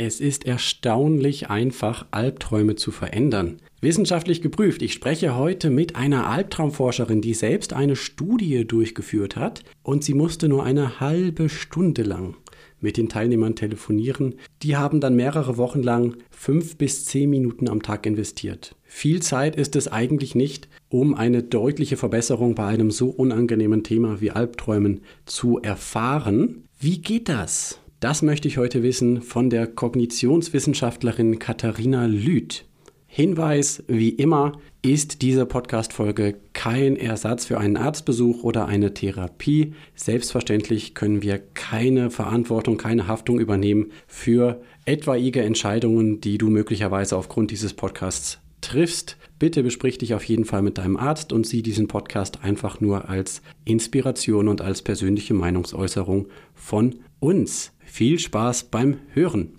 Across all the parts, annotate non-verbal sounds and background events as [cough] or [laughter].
Es ist erstaunlich einfach, Albträume zu verändern. Wissenschaftlich geprüft. Ich spreche heute mit einer Albtraumforscherin, die selbst eine Studie durchgeführt hat und sie musste nur eine halbe Stunde lang mit den Teilnehmern telefonieren. Die haben dann mehrere Wochen lang fünf bis zehn Minuten am Tag investiert. Viel Zeit ist es eigentlich nicht, um eine deutliche Verbesserung bei einem so unangenehmen Thema wie Albträumen zu erfahren. Wie geht das? Das möchte ich heute wissen von der Kognitionswissenschaftlerin Katharina Lüth. Hinweis, wie immer, ist diese Podcast-Folge kein Ersatz für einen Arztbesuch oder eine Therapie. Selbstverständlich können wir keine Verantwortung, keine Haftung übernehmen für etwaige Entscheidungen, die du möglicherweise aufgrund dieses Podcasts triffst. Bitte besprich dich auf jeden Fall mit deinem Arzt und sieh diesen Podcast einfach nur als Inspiration und als persönliche Meinungsäußerung von uns. Viel Spaß beim Hören.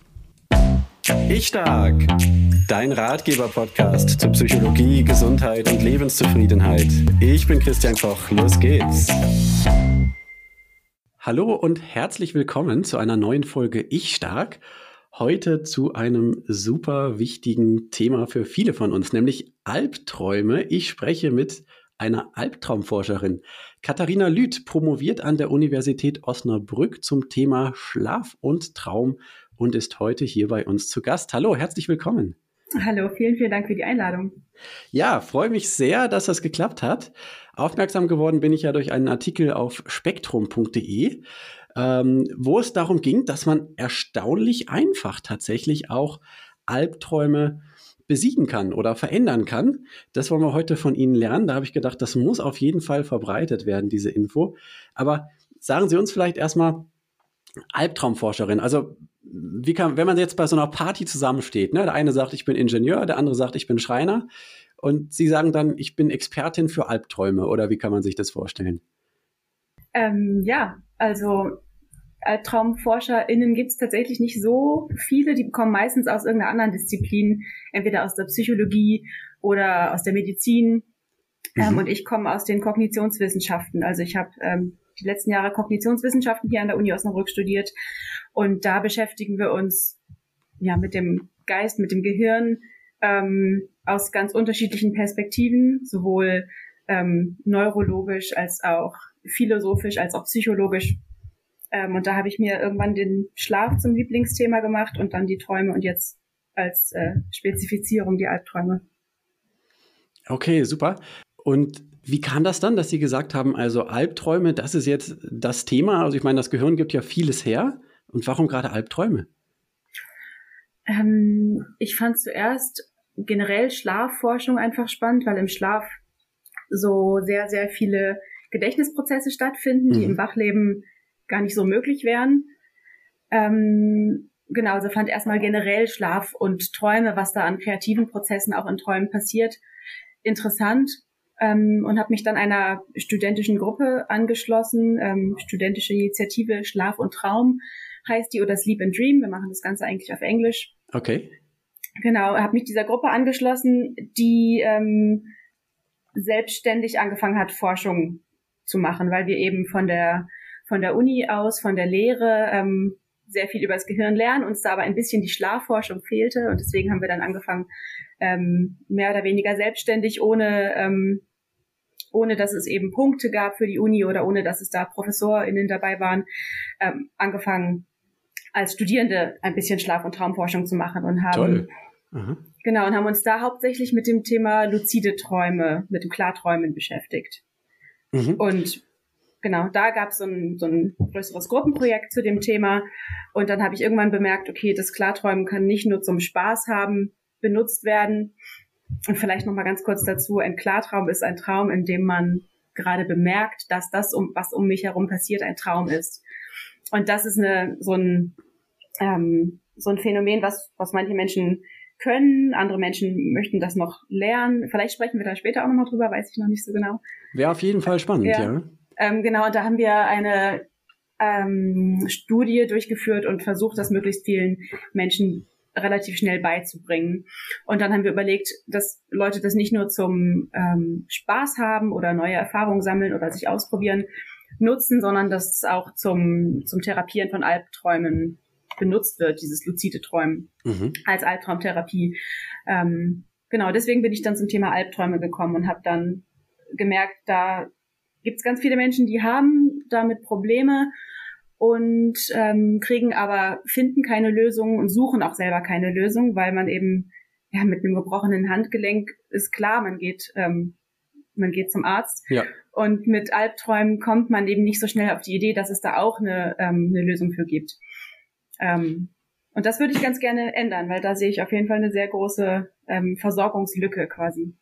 Ich Stark, dein Ratgeber-Podcast zu Psychologie, Gesundheit und Lebenszufriedenheit. Ich bin Christian Koch, los geht's. Hallo und herzlich willkommen zu einer neuen Folge Ich Stark. Heute zu einem super wichtigen Thema für viele von uns, nämlich Albträume. Ich spreche mit einer Albtraumforscherin. Katharina Lüth promoviert an der Universität Osnabrück zum Thema Schlaf und Traum und ist heute hier bei uns zu Gast. Hallo, herzlich willkommen. Hallo, vielen, vielen Dank für die Einladung. Ja, freue mich sehr, dass das geklappt hat. Aufmerksam geworden bin ich ja durch einen Artikel auf spektrum.de, ähm, wo es darum ging, dass man erstaunlich einfach tatsächlich auch Albträume besiegen kann oder verändern kann. Das wollen wir heute von Ihnen lernen. Da habe ich gedacht, das muss auf jeden Fall verbreitet werden, diese Info. Aber sagen Sie uns vielleicht erstmal, Albtraumforscherin, also wie kann, wenn man jetzt bei so einer Party zusammensteht, ne, der eine sagt, ich bin Ingenieur, der andere sagt, ich bin Schreiner und Sie sagen dann, ich bin Expertin für Albträume oder wie kann man sich das vorstellen? Ähm, ja, also AlbtraumforscherInnen gibt es tatsächlich nicht so viele. Die kommen meistens aus irgendeiner anderen Disziplin, entweder aus der Psychologie oder aus der Medizin. Ähm, mhm. Ähm, und ich komme aus den Kognitionswissenschaften. Also ich habe ähm, die letzten Jahre Kognitionswissenschaften hier an der Uni Osnabrück studiert. Und da beschäftigen wir uns ja mit dem Geist, mit dem Gehirn ähm, aus ganz unterschiedlichen Perspektiven, sowohl ähm, neurologisch als auch philosophisch als auch psychologisch. Ähm, und da habe ich mir irgendwann den Schlaf zum Lieblingsthema gemacht und dann die Träume und jetzt als äh, Spezifizierung die Albträume. Okay, super. Und wie kam das dann, dass Sie gesagt haben, also Albträume, das ist jetzt das Thema? Also ich meine, das Gehirn gibt ja vieles her. Und warum gerade Albträume? Ähm, ich fand zuerst generell Schlafforschung einfach spannend, weil im Schlaf so sehr, sehr viele Gedächtnisprozesse stattfinden, die mhm. im Wachleben gar nicht so möglich wären. Ähm, genau, also fand erstmal generell Schlaf und Träume, was da an kreativen Prozessen auch in Träumen passiert, interessant ähm, und habe mich dann einer studentischen Gruppe angeschlossen, ähm, studentische Initiative Schlaf und Traum heißt die oder Sleep and Dream. Wir machen das Ganze eigentlich auf Englisch. Okay. Genau, habe mich dieser Gruppe angeschlossen, die ähm, selbstständig angefangen hat, Forschung zu machen, weil wir eben von der von der Uni aus, von der Lehre ähm, sehr viel über das Gehirn lernen, uns da aber ein bisschen die Schlafforschung fehlte und deswegen haben wir dann angefangen, ähm, mehr oder weniger selbstständig, ohne ähm, ohne dass es eben Punkte gab für die Uni oder ohne dass es da ProfessorInnen dabei waren, ähm, angefangen als Studierende ein bisschen Schlaf- und Traumforschung zu machen und haben Toll. Genau, und haben uns da hauptsächlich mit dem Thema luzide Träume, mit dem Klarträumen beschäftigt. Mhm. Und genau, da gab so es ein, so ein größeres Gruppenprojekt zu dem Thema. Und dann habe ich irgendwann bemerkt, okay, das Klarträumen kann nicht nur zum Spaß haben benutzt werden. Und vielleicht noch mal ganz kurz dazu: Ein Klartraum ist ein Traum, in dem man gerade bemerkt, dass das, um, was um mich herum passiert, ein Traum ist. Und das ist eine, so ein, ähm, so ein Phänomen, was, was manche Menschen können, andere Menschen möchten das noch lernen. Vielleicht sprechen wir da später auch nochmal drüber, weiß ich noch nicht so genau. Wäre auf jeden Fall spannend, ja. ja. Ähm, genau, und da haben wir eine ähm, Studie durchgeführt und versucht, das möglichst vielen Menschen relativ schnell beizubringen. Und dann haben wir überlegt, dass Leute das nicht nur zum ähm, Spaß haben oder neue Erfahrungen sammeln oder sich ausprobieren, nutzen, sondern das auch zum, zum Therapieren von Albträumen benutzt wird, dieses luzide Träumen mhm. als Albtraumtherapie. Ähm, genau, deswegen bin ich dann zum Thema Albträume gekommen und habe dann gemerkt, da gibt es ganz viele Menschen, die haben damit Probleme und ähm, kriegen aber, finden keine Lösung und suchen auch selber keine Lösung, weil man eben ja mit einem gebrochenen Handgelenk ist klar, man geht ähm, man geht zum Arzt. Ja. Und mit Albträumen kommt man eben nicht so schnell auf die Idee, dass es da auch eine, ähm, eine Lösung für gibt. Ähm, und das würde ich ganz gerne ändern, weil da sehe ich auf jeden Fall eine sehr große ähm, Versorgungslücke quasi.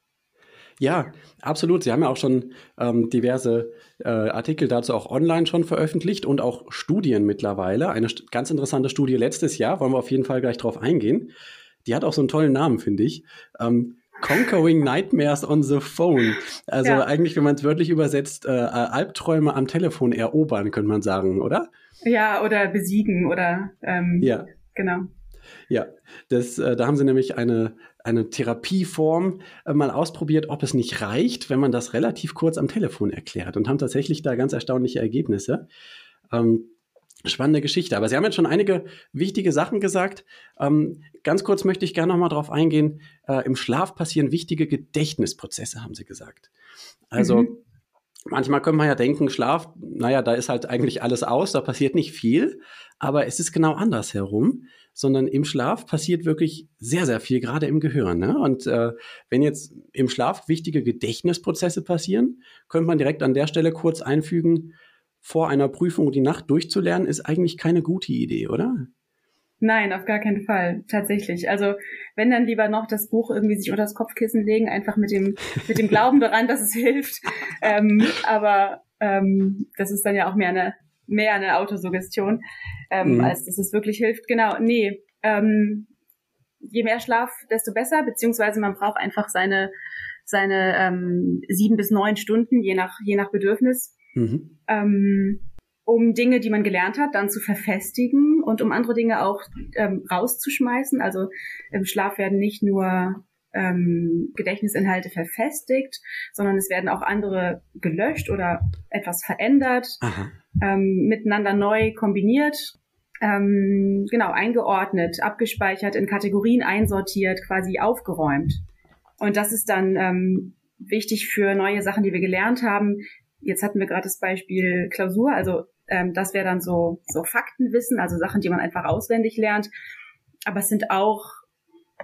Ja, absolut. Sie haben ja auch schon ähm, diverse äh, Artikel dazu auch online schon veröffentlicht und auch Studien mittlerweile. Eine st ganz interessante Studie letztes Jahr, wollen wir auf jeden Fall gleich drauf eingehen. Die hat auch so einen tollen Namen, finde ich. Ähm, Conquering Nightmares on the Phone. Also ja. eigentlich, wenn man es wörtlich übersetzt, äh, Albträume am Telefon erobern, könnte man sagen, oder? Ja, oder besiegen oder ähm, ja. genau. Ja, das, äh, da haben sie nämlich eine, eine Therapieform äh, mal ausprobiert, ob es nicht reicht, wenn man das relativ kurz am Telefon erklärt und haben tatsächlich da ganz erstaunliche Ergebnisse. Ähm, spannende Geschichte. Aber Sie haben jetzt schon einige wichtige Sachen gesagt. Ähm, ganz kurz möchte ich gerne noch mal darauf eingehen. Äh, Im Schlaf passieren wichtige Gedächtnisprozesse, haben Sie gesagt. Also mhm. manchmal können wir ja denken, Schlaf, naja, da ist halt eigentlich alles aus, da passiert nicht viel. Aber es ist genau andersherum, sondern im Schlaf passiert wirklich sehr, sehr viel, gerade im Gehirn. Ne? Und äh, wenn jetzt im Schlaf wichtige Gedächtnisprozesse passieren, könnte man direkt an der Stelle kurz einfügen, vor einer Prüfung die Nacht durchzulernen, ist eigentlich keine gute Idee, oder? Nein, auf gar keinen Fall, tatsächlich. Also wenn dann lieber noch das Buch irgendwie sich unter das Kopfkissen legen, einfach mit dem mit dem Glauben daran, dass es [laughs] hilft. Ähm, aber ähm, das ist dann ja auch mehr eine mehr eine Autosuggestion, ähm, mhm. als dass es wirklich hilft. Genau, nee. Ähm, je mehr Schlaf, desto besser, beziehungsweise man braucht einfach seine seine ähm, sieben bis neun Stunden, je nach je nach Bedürfnis mhm. ähm, um Dinge, die man gelernt hat, dann zu verfestigen und um andere Dinge auch ähm, rauszuschmeißen. Also im Schlaf werden nicht nur ähm, Gedächtnisinhalte verfestigt, sondern es werden auch andere gelöscht oder etwas verändert, ähm, miteinander neu kombiniert, ähm, genau eingeordnet, abgespeichert, in Kategorien einsortiert, quasi aufgeräumt. Und das ist dann ähm, wichtig für neue Sachen, die wir gelernt haben, Jetzt hatten wir gerade das Beispiel Klausur, also ähm, das wäre dann so, so Faktenwissen, also Sachen, die man einfach auswendig lernt. Aber es sind auch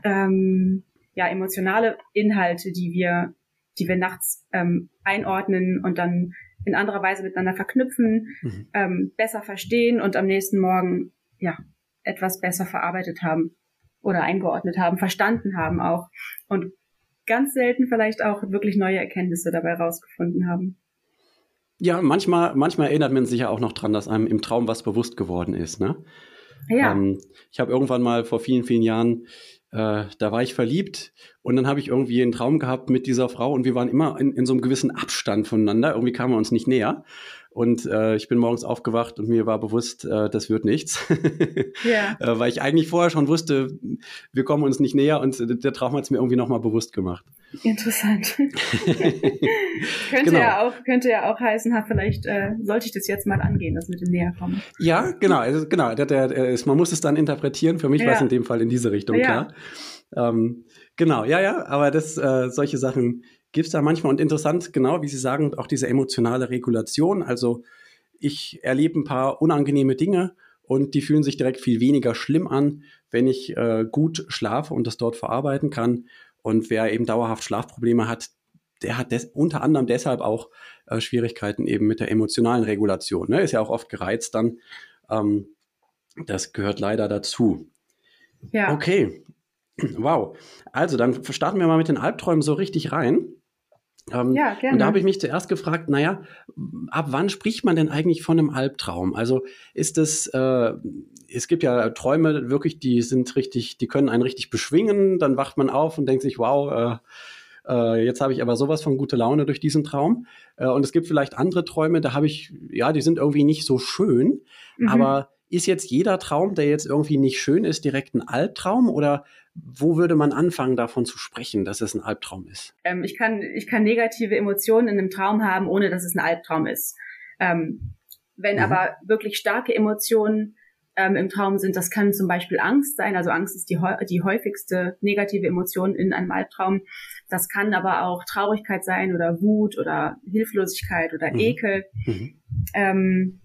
ähm, ja emotionale Inhalte, die wir, die wir nachts ähm, einordnen und dann in anderer Weise miteinander verknüpfen, mhm. ähm, besser verstehen und am nächsten Morgen ja etwas besser verarbeitet haben oder eingeordnet haben, verstanden haben auch und ganz selten vielleicht auch wirklich neue Erkenntnisse dabei rausgefunden haben. Ja, manchmal, manchmal erinnert man sich ja auch noch dran, dass einem im Traum was bewusst geworden ist. Ne? Ja. Ähm, ich habe irgendwann mal vor vielen, vielen Jahren, äh, da war ich verliebt und dann habe ich irgendwie einen Traum gehabt mit dieser Frau und wir waren immer in, in so einem gewissen Abstand voneinander. Irgendwie kamen wir uns nicht näher. Und äh, ich bin morgens aufgewacht und mir war bewusst, äh, das wird nichts. [laughs] ja. [laughs] äh, weil ich eigentlich vorher schon wusste, wir kommen uns nicht näher und der Traum hat es mir irgendwie nochmal bewusst gemacht. Interessant. [laughs] könnte, genau. ja auch, könnte ja auch heißen, ha, vielleicht äh, sollte ich das jetzt mal angehen, das mit dem Näherkommen. Ja, genau. Also, genau der, der, der ist, man muss es dann interpretieren. Für mich ja. war es in dem Fall in diese Richtung, ja. klar. Ähm, genau, ja, ja, aber das, äh, solche Sachen gibt es da manchmal. Und interessant, genau wie Sie sagen, auch diese emotionale Regulation. Also ich erlebe ein paar unangenehme Dinge und die fühlen sich direkt viel weniger schlimm an, wenn ich äh, gut schlafe und das dort verarbeiten kann. Und wer eben dauerhaft Schlafprobleme hat, der hat des, unter anderem deshalb auch äh, Schwierigkeiten eben mit der emotionalen Regulation. Ne? Ist ja auch oft gereizt dann. Ähm, das gehört leider dazu. Ja. Okay. Wow. Also, dann starten wir mal mit den Albträumen so richtig rein. Ähm, ja, gerne. Und da habe ich mich zuerst gefragt, naja, ab wann spricht man denn eigentlich von einem Albtraum? Also ist es, äh, es gibt ja Träume wirklich, die sind richtig, die können einen richtig beschwingen, dann wacht man auf und denkt sich, wow, äh, äh, jetzt habe ich aber sowas von gute Laune durch diesen Traum. Äh, und es gibt vielleicht andere Träume, da habe ich, ja, die sind irgendwie nicht so schön, mhm. aber ist jetzt jeder Traum, der jetzt irgendwie nicht schön ist, direkt ein Albtraum oder wo würde man anfangen, davon zu sprechen, dass es ein Albtraum ist? Ähm, ich, kann, ich kann negative Emotionen in einem Traum haben, ohne dass es ein Albtraum ist. Ähm, wenn mhm. aber wirklich starke Emotionen ähm, im Traum sind. Das kann zum Beispiel Angst sein. Also Angst ist die, die häufigste negative Emotion in einem Albtraum. Das kann aber auch Traurigkeit sein oder Wut oder Hilflosigkeit oder mhm. Ekel. Mhm. Ähm,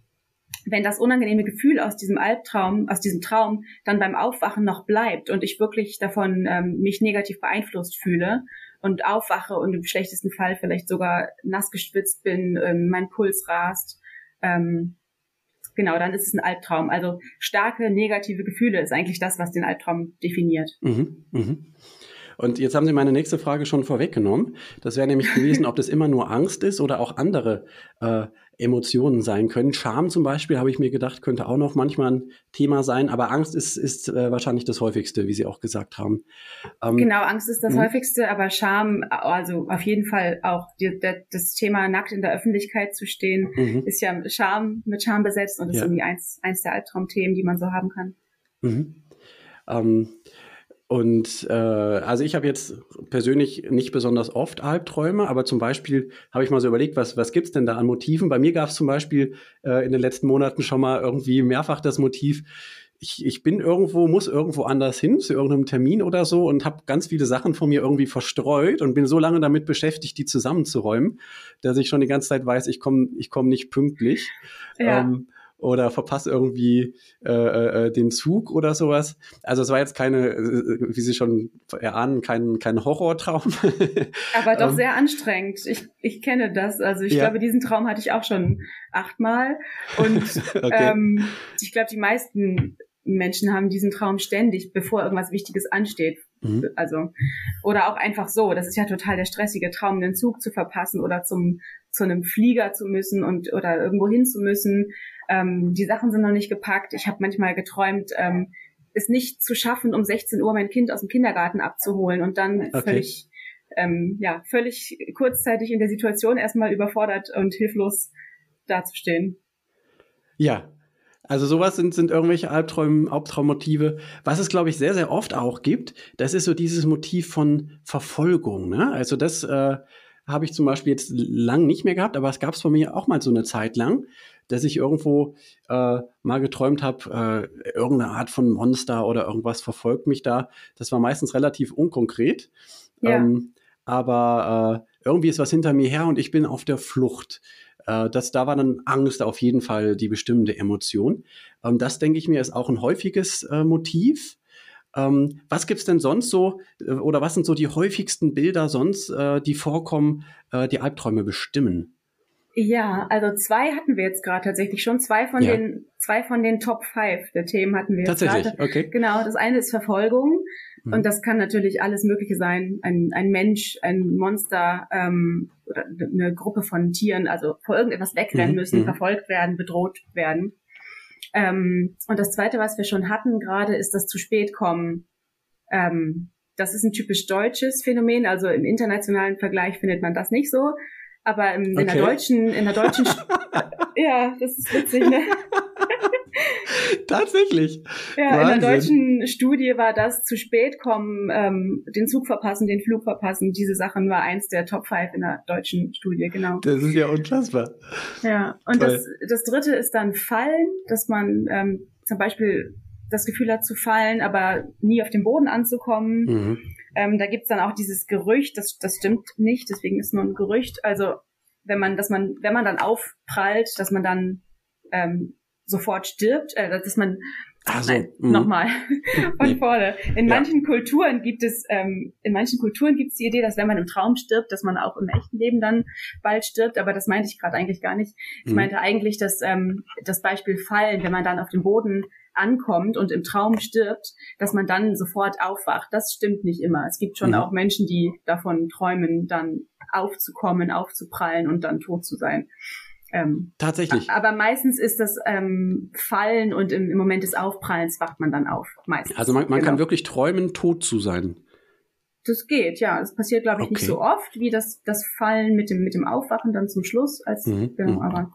wenn das unangenehme Gefühl aus diesem Albtraum, aus diesem Traum dann beim Aufwachen noch bleibt und ich wirklich davon ähm, mich negativ beeinflusst fühle und aufwache und im schlechtesten Fall vielleicht sogar nass gespitzt bin, ähm, mein Puls rast, ähm, genau, dann ist es ein Albtraum. Also starke negative Gefühle ist eigentlich das, was den Albtraum definiert. Mhm, mhm. Und jetzt haben Sie meine nächste Frage schon vorweggenommen. Das wäre nämlich gewesen, ob das immer nur Angst ist oder auch andere äh, Emotionen sein können. Scham zum Beispiel, habe ich mir gedacht, könnte auch noch manchmal ein Thema sein, aber Angst ist, ist äh, wahrscheinlich das häufigste, wie Sie auch gesagt haben. Ähm, genau, Angst ist das mh. häufigste, aber Scham, also auf jeden Fall auch die, der, das Thema nackt in der Öffentlichkeit zu stehen, mhm. ist ja Scham mit Scham besetzt und ist ja. irgendwie eins, eins der Albtraumthemen, die man so haben kann. Mhm. Ähm, und äh, also ich habe jetzt persönlich nicht besonders oft Albträume, aber zum Beispiel habe ich mal so überlegt, was, was gibt's denn da an Motiven? Bei mir gab es zum Beispiel äh, in den letzten Monaten schon mal irgendwie mehrfach das Motiv, ich, ich bin irgendwo, muss irgendwo anders hin, zu irgendeinem Termin oder so und habe ganz viele Sachen von mir irgendwie verstreut und bin so lange damit beschäftigt, die zusammenzuräumen, dass ich schon die ganze Zeit weiß, ich komme ich komm nicht pünktlich. Ja. Ähm, oder verpasse irgendwie äh, äh, äh, den Zug oder sowas. Also es war jetzt keine, äh, wie Sie schon erahnen, kein, kein Horrortraum. [laughs] Aber doch ähm, sehr anstrengend. Ich, ich kenne das. Also ich ja. glaube, diesen Traum hatte ich auch schon achtmal. Und [laughs] okay. ähm, ich glaube, die meisten Menschen haben diesen Traum ständig, bevor irgendwas Wichtiges ansteht. Mhm. Also, oder auch einfach so. Das ist ja total der stressige Traum, den Zug zu verpassen oder zum, zu einem Flieger zu müssen und, oder irgendwo hin zu müssen ähm, die Sachen sind noch nicht gepackt. Ich habe manchmal geträumt, ähm, es nicht zu schaffen, um 16 Uhr mein Kind aus dem Kindergarten abzuholen und dann okay. völlig, ähm, ja, völlig kurzzeitig in der Situation erstmal überfordert und hilflos dazustehen. Ja, also sowas sind, sind irgendwelche Albträume, Albtraummotive. Was es, glaube ich, sehr, sehr oft auch gibt, das ist so dieses Motiv von Verfolgung. Ne? Also das äh, habe ich zum Beispiel jetzt lang nicht mehr gehabt, aber es gab es bei mir auch mal so eine Zeit lang, dass ich irgendwo äh, mal geträumt habe, äh, irgendeine Art von Monster oder irgendwas verfolgt mich da. Das war meistens relativ unkonkret. Ja. Ähm, aber äh, irgendwie ist was hinter mir her und ich bin auf der Flucht. Äh, das, da war dann Angst auf jeden Fall die bestimmte Emotion. Ähm, das, denke ich mir, ist auch ein häufiges äh, Motiv. Ähm, was gibt's denn sonst so, äh, oder was sind so die häufigsten Bilder sonst, äh, die vorkommen, äh, die Albträume bestimmen? Ja, also zwei hatten wir jetzt gerade tatsächlich schon. Zwei von ja. den zwei von den Top 5 der Themen hatten wir jetzt Tatsächlich, grade. okay. Genau, das eine ist Verfolgung. Mhm. Und das kann natürlich alles Mögliche sein. Ein, ein Mensch, ein Monster ähm, oder eine Gruppe von Tieren, also vor irgendetwas wegrennen mhm. müssen, mhm. verfolgt werden, bedroht werden. Ähm, und das zweite, was wir schon hatten gerade, ist das zu spät kommen. Ähm, das ist ein typisch deutsches Phänomen. Also im internationalen Vergleich findet man das nicht so. Aber in, okay. in der deutschen, in der deutschen, [laughs] ja, das ist witzig, ne? Tatsächlich. Ja, Wahnsinn. in der deutschen Studie war das zu spät kommen, ähm, den Zug verpassen, den Flug verpassen. Diese Sachen war eins der Top 5 in der deutschen Studie, genau. Das ist ja unfassbar. Ja, und das, das dritte ist dann Fallen, dass man ähm, zum Beispiel das Gefühl hat zu fallen, aber nie auf den Boden anzukommen. Mhm. Ähm, da gibt's dann auch dieses Gerücht, das, das stimmt nicht, deswegen ist nur ein Gerücht. Also wenn man, dass man, wenn man dann aufprallt, dass man dann ähm, sofort stirbt, äh, dass man also, Nein, nochmal [laughs] von vorne. In ja. manchen Kulturen gibt es, ähm, in manchen Kulturen gibt es die Idee, dass wenn man im Traum stirbt, dass man auch im echten Leben dann bald stirbt, aber das meinte ich gerade eigentlich gar nicht. Ich mhm. meinte eigentlich, dass ähm, das Beispiel Fallen, wenn man dann auf dem Boden ankommt und im Traum stirbt, dass man dann sofort aufwacht. Das stimmt nicht immer. Es gibt schon mhm. auch Menschen, die davon träumen, dann aufzukommen, aufzuprallen und dann tot zu sein. Ähm, Tatsächlich. Aber meistens ist das ähm, Fallen und im, im, Moment des Aufprallens wacht man dann auf. Meistens. Also man, man genau. kann wirklich träumen, tot zu sein. Das geht, ja. Das passiert, glaube ich, okay. nicht so oft wie das, das Fallen mit dem, mit dem Aufwachen dann zum Schluss. Als, mhm. genau, mhm. aber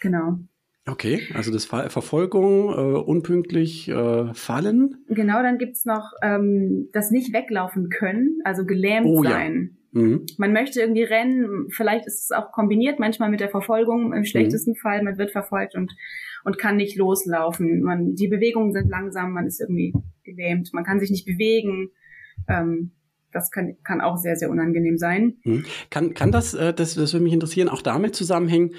genau. Okay, also das Ver Verfolgung, äh, unpünktlich äh, fallen. Genau, dann gibt's noch ähm, das nicht weglaufen können, also gelähmt oh, sein. Mhm. Man möchte irgendwie rennen, vielleicht ist es auch kombiniert manchmal mit der Verfolgung im schlechtesten mhm. Fall, man wird verfolgt und, und kann nicht loslaufen. Man, die Bewegungen sind langsam, man ist irgendwie gelähmt, man kann sich nicht bewegen. Ähm, das kann, kann auch sehr, sehr unangenehm sein. Mhm. Kann, kann das, äh, das, das würde mich interessieren, auch damit zusammenhängen,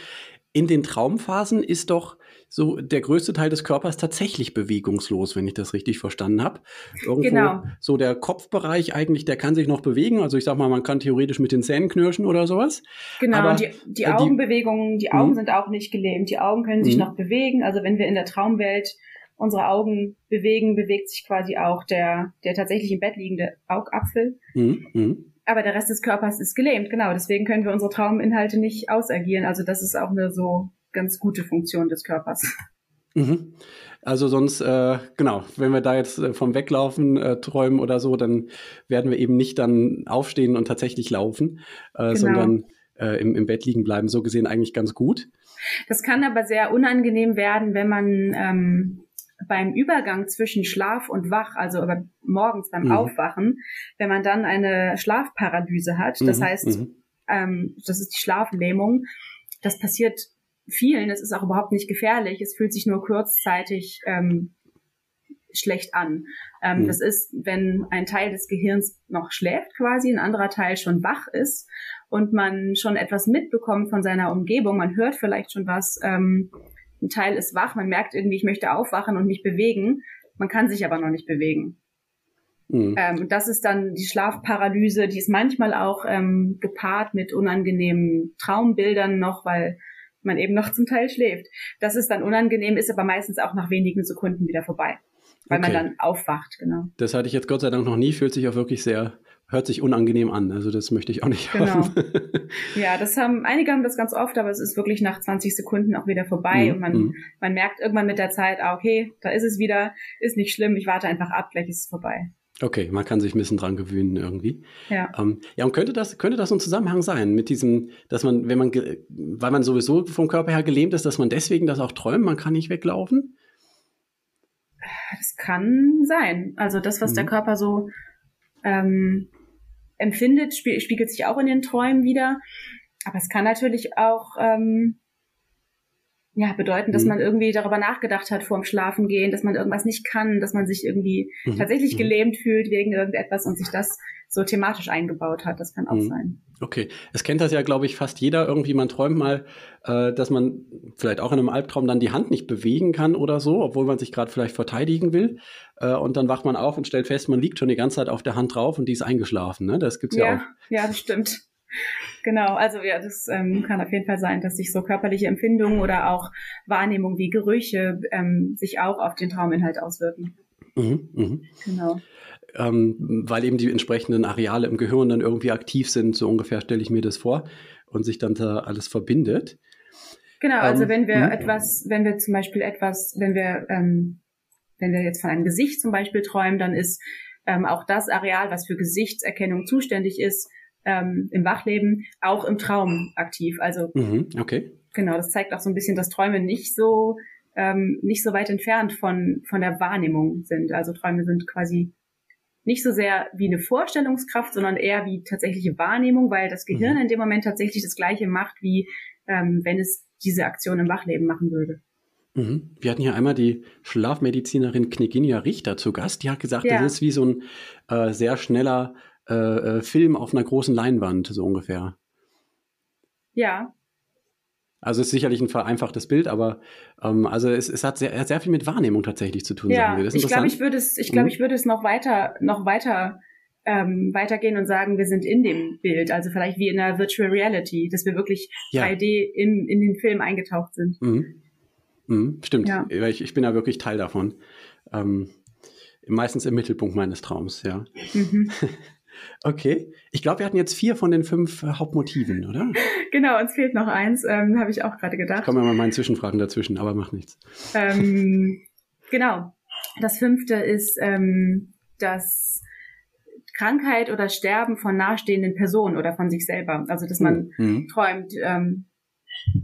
in den Traumphasen ist doch so der größte Teil des Körpers tatsächlich bewegungslos, wenn ich das richtig verstanden habe. Irgendwo genau. so der Kopfbereich eigentlich, der kann sich noch bewegen. Also ich sag mal, man kann theoretisch mit den Zähnen knirschen oder sowas. Genau, Aber, die, die Augenbewegungen, die Augen mh. sind auch nicht gelähmt. Die Augen können sich mh. noch bewegen. Also wenn wir in der Traumwelt unsere Augen bewegen, bewegt sich quasi auch der, der tatsächlich im Bett liegende Augapfel. Mhm. Aber der Rest des Körpers ist gelähmt, genau. Deswegen können wir unsere Trauminhalte nicht ausagieren. Also das ist auch eine so ganz gute Funktion des Körpers. Mhm. Also sonst, äh, genau, wenn wir da jetzt äh, vom Weglaufen äh, träumen oder so, dann werden wir eben nicht dann aufstehen und tatsächlich laufen, äh, genau. sondern äh, im, im Bett liegen bleiben. So gesehen eigentlich ganz gut. Das kann aber sehr unangenehm werden, wenn man ähm, beim Übergang zwischen Schlaf und Wach, also morgens beim mhm. Aufwachen, wenn man dann eine Schlafparalyse hat, das mhm. heißt, mhm. ähm, das ist die Schlaflähmung, das passiert vielen, es ist auch überhaupt nicht gefährlich, es fühlt sich nur kurzzeitig ähm, schlecht an. Ähm, mhm. Das ist, wenn ein Teil des Gehirns noch schläft quasi, ein anderer Teil schon wach ist und man schon etwas mitbekommt von seiner Umgebung, man hört vielleicht schon was, ähm, ein Teil ist wach, man merkt irgendwie, ich möchte aufwachen und mich bewegen, man kann sich aber noch nicht bewegen. Mhm. Ähm, das ist dann die Schlafparalyse, die ist manchmal auch ähm, gepaart mit unangenehmen Traumbildern noch, weil man eben noch zum Teil schläft. Das ist dann unangenehm, ist aber meistens auch nach wenigen Sekunden wieder vorbei, weil okay. man dann aufwacht, genau. Das hatte ich jetzt Gott sei Dank noch nie, fühlt sich auch wirklich sehr hört sich unangenehm an. Also das möchte ich auch nicht genau. haben. [laughs] ja, das haben einige haben das ganz oft, aber es ist wirklich nach 20 Sekunden auch wieder vorbei mhm. und man, mhm. man merkt irgendwann mit der Zeit, ah, okay, da ist es wieder, ist nicht schlimm, ich warte einfach ab, gleich ist es vorbei. Okay, man kann sich ein bisschen dran gewöhnen irgendwie. Ja. Ähm, ja, und könnte das, könnte das ein Zusammenhang sein mit diesem, dass man, wenn man, weil man sowieso vom Körper her gelähmt ist, dass man deswegen das auch träumt, man kann nicht weglaufen? Das kann sein. Also das, was mhm. der Körper so ähm, empfindet, spiegelt sich auch in den Träumen wieder. Aber es kann natürlich auch ähm, ja, bedeuten, dass mhm. man irgendwie darüber nachgedacht hat vor dem Schlafengehen, dass man irgendwas nicht kann, dass man sich irgendwie mhm. tatsächlich mhm. gelähmt fühlt wegen irgendetwas und sich das so thematisch eingebaut hat. Das kann auch mhm. sein. Okay, es kennt das ja, glaube ich, fast jeder irgendwie. Man träumt mal, äh, dass man vielleicht auch in einem Albtraum dann die Hand nicht bewegen kann oder so, obwohl man sich gerade vielleicht verteidigen will. Äh, und dann wacht man auf und stellt fest, man liegt schon die ganze Zeit auf der Hand drauf und die ist eingeschlafen. Ne? Das gibt's ja, ja auch. Ja, das stimmt. Genau, also ja, das ähm, kann auf jeden Fall sein, dass sich so körperliche Empfindungen oder auch Wahrnehmung wie Gerüche ähm, sich auch auf den Trauminhalt auswirken. Mhm, mh. Genau. Ähm, weil eben die entsprechenden Areale im Gehirn dann irgendwie aktiv sind, so ungefähr stelle ich mir das vor, und sich dann da alles verbindet. Genau, also ähm, wenn wir mh. etwas, wenn wir zum Beispiel etwas, wenn wir, ähm, wenn wir jetzt von einem Gesicht zum Beispiel träumen, dann ist ähm, auch das Areal, was für Gesichtserkennung zuständig ist, ähm, im Wachleben auch im Traum aktiv. Also mhm, okay. Genau, das zeigt auch so ein bisschen, dass Träume nicht so ähm, nicht so weit entfernt von von der Wahrnehmung sind. Also Träume sind quasi nicht so sehr wie eine Vorstellungskraft, sondern eher wie tatsächliche Wahrnehmung, weil das Gehirn mhm. in dem Moment tatsächlich das Gleiche macht, wie ähm, wenn es diese Aktion im Wachleben machen würde. Mhm. Wir hatten hier einmal die Schlafmedizinerin Kneginja Richter zu Gast. Die hat gesagt, ja. das ist wie so ein äh, sehr schneller äh, äh, Film auf einer großen Leinwand, so ungefähr. Ja. Also es ist sicherlich ein vereinfachtes Bild, aber ähm, also es, es hat sehr, sehr viel mit Wahrnehmung tatsächlich zu tun. Ja, ich glaube, ich würde es, ich glaube, mhm. ich würde es noch weiter, noch weiter ähm, weitergehen und sagen, wir sind in dem Bild, also vielleicht wie in einer Virtual Reality, dass wir wirklich ja. 3D in, in den Film eingetaucht sind. Mhm. Mhm, stimmt, ja. ich, ich bin ja wirklich Teil davon. Ähm, meistens im Mittelpunkt meines Traums, ja. Mhm. [laughs] Okay. Ich glaube, wir hatten jetzt vier von den fünf äh, Hauptmotiven, oder? Genau, uns fehlt noch eins, ähm, habe ich auch gerade gedacht. Ich komme mal meinen Zwischenfragen dazwischen, aber macht nichts. Ähm, [laughs] genau. Das fünfte ist ähm, das Krankheit oder Sterben von nahestehenden Personen oder von sich selber. Also, dass man mhm. träumt, ähm,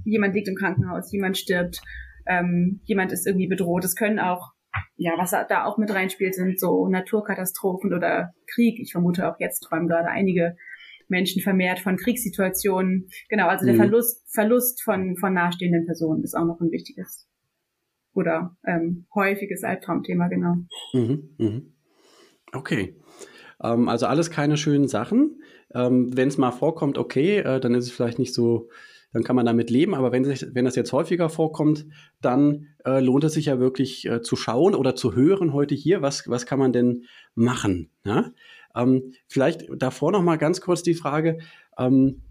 jemand liegt im Krankenhaus, jemand stirbt, ähm, jemand ist irgendwie bedroht. Es können auch ja, was da auch mit reinspielt, sind so Naturkatastrophen oder Krieg. Ich vermute auch jetzt träumen gerade einige Menschen vermehrt von Kriegssituationen. Genau, also der Mhm. Verlust, Verlust von, von nahestehenden Personen ist auch noch ein wichtiges oder ähm, häufiges Albtraumthema, genau. Mhm, mhm. Okay. Ähm, also alles keine schönen Sachen. Ähm, wenn es mal vorkommt, okay, äh, dann ist es vielleicht nicht so, dann kann man damit leben. Aber wenn, sich, wenn das jetzt häufiger vorkommt, dann äh, lohnt es sich ja wirklich äh, zu schauen oder zu hören heute hier, was, was kann man denn machen? Ja? Ähm, vielleicht davor noch mal ganz kurz die Frage, ähm,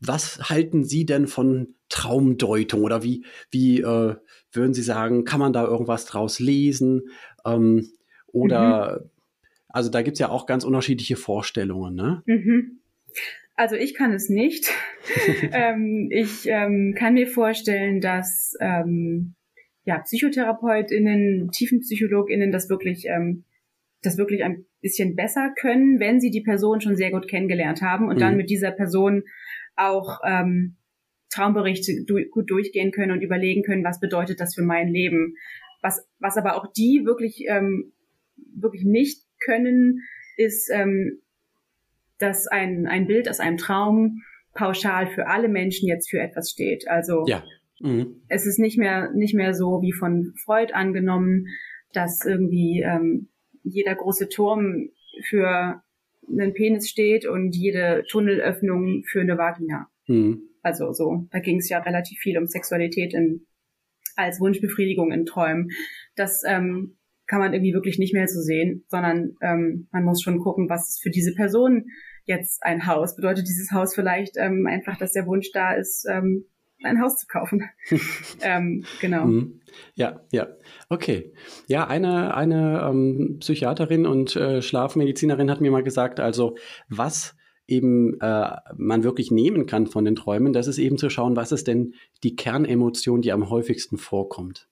was halten Sie denn von Traumdeutung oder wie, wie äh, würden Sie sagen, kann man da irgendwas draus lesen? Ähm, oder, also da gibt's ja auch ganz unterschiedliche Vorstellungen, ne? Mhm. Also ich kann es nicht. [laughs] ähm, ich ähm, kann mir vorstellen, dass ähm, ja, PsychotherapeutInnen, TiefenpsychologInnen das wirklich, ähm, das wirklich ein bisschen besser können, wenn sie die Person schon sehr gut kennengelernt haben und Mhm. dann mit dieser Person auch ähm, Traumberichte du gut durchgehen können und überlegen können, was bedeutet das für mein Leben. Was, was aber auch die wirklich, ähm, wirklich nicht können, ist, ähm, dass ein, ein Bild aus einem Traum pauschal für alle Menschen jetzt für etwas steht. Also Ja. Mhm. es ist nicht mehr nicht mehr so wie von Freud angenommen, dass irgendwie ähm, jeder große Turm für einen Penis steht und jede Tunnelöffnung für eine Vagina. Mhm. Also so, da ging es ja relativ viel um Sexualität in, als Wunschbefriedigung in Träumen. Das ähm, kann man irgendwie wirklich nicht mehr so sehen, sondern ähm, man muss schon gucken, was ist für diese Person jetzt ein Haus. Bedeutet dieses Haus vielleicht ähm, einfach, dass der Wunsch da ist, ähm, ein Haus zu kaufen. [laughs] ähm, genau. Mhm. Ja, ja. Okay. Ja, eine, eine ähm, Psychiaterin und äh, Schlafmedizinerin hat mir mal gesagt, also was eben äh, man wirklich nehmen kann von den Träumen, das ist eben zu schauen, was ist denn die Kernemotion, die am häufigsten vorkommt.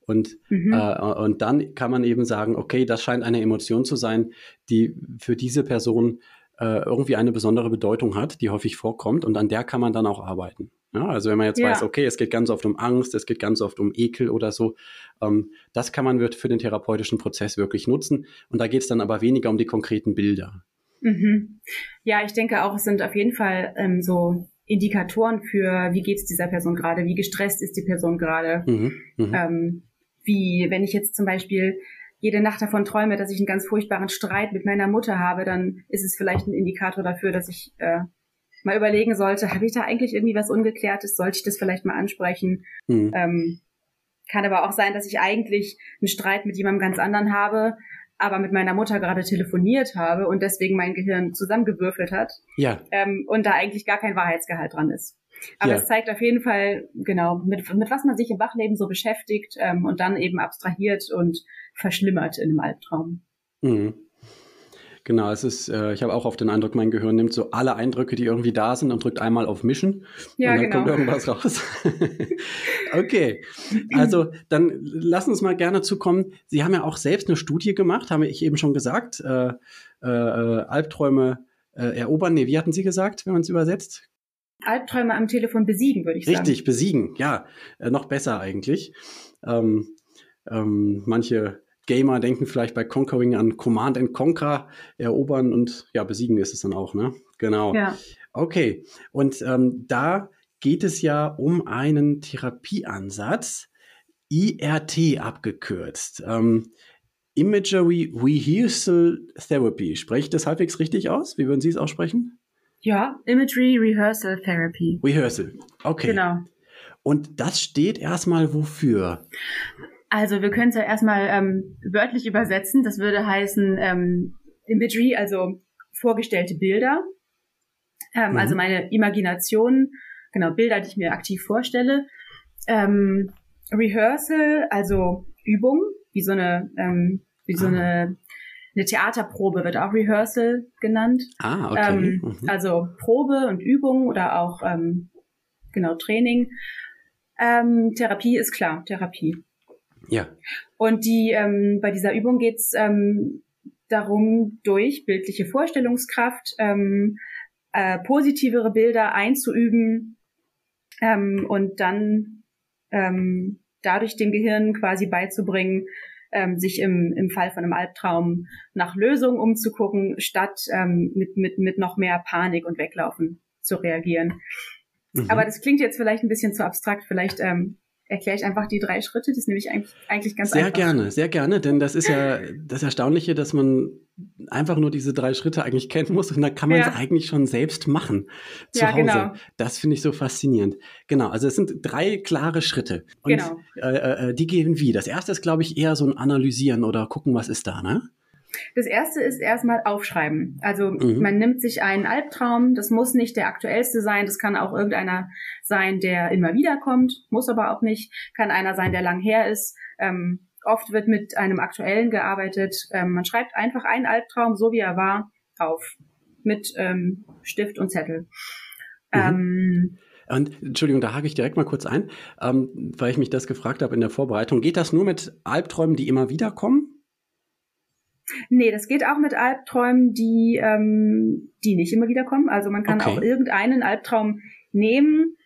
Und, Mhm. äh, und dann kann man eben sagen, okay, das scheint eine Emotion zu sein, die für diese Person äh, irgendwie eine besondere Bedeutung hat, die häufig vorkommt und an der kann man dann auch arbeiten. Ja, also wenn man jetzt Ja. weiß, okay, es geht ganz oft um Angst, es geht ganz oft um Ekel oder so, ähm, das kann man für den therapeutischen Prozess wirklich nutzen. Und da geht es dann aber weniger um die konkreten Bilder. Mhm. Ja, ich denke auch, es sind auf jeden Fall ähm, so Indikatoren für, wie geht's dieser Person gerade, wie gestresst ist die Person gerade. Mhm, mhm. Ähm, wie, wenn ich jetzt zum Beispiel jede Nacht davon träume, dass ich einen ganz furchtbaren Streit mit meiner Mutter habe, dann ist es vielleicht ein Indikator dafür, dass ich äh, mal überlegen sollte, habe ich da eigentlich irgendwie was Ungeklärtes? Sollte ich das vielleicht mal ansprechen? Mhm. Ähm, kann aber auch sein, dass ich eigentlich einen Streit mit jemandem ganz anderen habe, aber mit meiner Mutter gerade telefoniert habe und deswegen mein Gehirn zusammengewürfelt hat Ja, ähm, und da eigentlich gar kein Wahrheitsgehalt dran ist. Aber Ja. es zeigt auf jeden Fall, genau, mit, mit was man sich im Wachleben so beschäftigt ähm, und dann eben abstrahiert und verschlimmert in einem Albtraum. Mhm. Genau, es ist, äh, ich habe auch oft den Eindruck, mein Gehirn nimmt so alle Eindrücke, die irgendwie da sind und drückt einmal auf Mischen Ja, und dann genau. kommt irgendwas raus. [laughs] okay, also dann lass uns mal gerne zukommen. Sie haben ja auch selbst eine Studie gemacht, habe ich eben schon gesagt. Äh, äh, äh, Albträume äh, erobern, nee, wie hatten Sie gesagt, wenn man es übersetzt? Albträume am Telefon besiegen, würde ich sagen. Richtig, besiegen, ja, äh, noch besser eigentlich. Ähm, ähm, manche Gamer denken vielleicht bei Conquering an Command and Conquer, erobern und ja, besiegen ist es dann auch, ne? Genau. Ja. Okay, und ähm, da geht es ja um einen Therapieansatz, IRT abgekürzt. Ähm, Imagery Rehearsal Therapy. Spreche ich das halbwegs richtig aus? Wie würden Sie es aussprechen? Ja, Imagery Rehearsal Therapy. Rehearsal. Okay. Genau. Und das steht erstmal wofür? Also wir können es ja erstmal ähm, wörtlich übersetzen. Das würde heißen ähm, Imagery, also vorgestellte Bilder. Ähm, Mhm. Also meine Imagination, genau, Bilder, die ich mir aktiv vorstelle. Ähm, Rehearsal, also Übung, wie so eine, ähm, wie so Ah. eine, eine Theaterprobe wird auch Rehearsal genannt. Ah, okay. Ähm, Mhm. Also Probe und Übung oder auch ähm, genau Training. Ähm, Therapie ist klar, Therapie. Ja. Und die ähm, bei dieser Übung geht's ähm, darum, durch bildliche Vorstellungskraft ähm, äh, positivere Bilder einzuüben und dann dadurch dem Gehirn quasi beizubringen, ähm, sich im, im Fall von einem Albtraum nach Lösungen umzugucken, statt ähm, mit, mit, mit noch mehr Panik und Weglaufen zu reagieren. Mhm. Aber das klingt jetzt vielleicht ein bisschen zu abstrakt. Vielleicht ähm, erkläre ich einfach die drei Schritte. Das ist nämlich eigentlich, eigentlich ganz sehr einfach. Sehr gerne, sehr gerne, denn das ist ja das Erstaunliche, dass man einfach nur diese drei Schritte eigentlich kennen muss und da kann man es ja. eigentlich schon selbst machen zu ja, Hause. Genau. Das finde ich so faszinierend. Genau, also es sind drei klare Schritte. Und genau. Äh, äh, äh, die gehen wie? Das erste ist, glaube ich, eher so ein Analysieren oder gucken, was ist da, ne? Das erste ist erstmal aufschreiben. Also mhm. man nimmt sich einen Albtraum, das muss nicht der aktuellste sein, das kann auch irgendeiner sein, der immer wieder kommt, muss aber auch nicht, kann einer sein, der lang her ist. Ähm, oft wird mit einem aktuellen gearbeitet. Ähm, man schreibt einfach einen Albtraum, so wie er war, auf mit ähm, Stift und Zettel. Mhm. Ähm, und Entschuldigung, da hake ich direkt mal kurz ein, ähm, weil ich mich das gefragt habe in der Vorbereitung. Geht das nur mit Albträumen, die immer wieder kommen? Nee, das geht auch mit Albträumen, die, ähm, die nicht immer wieder kommen. Also man kann okay. auch irgendeinen Albtraum nehmen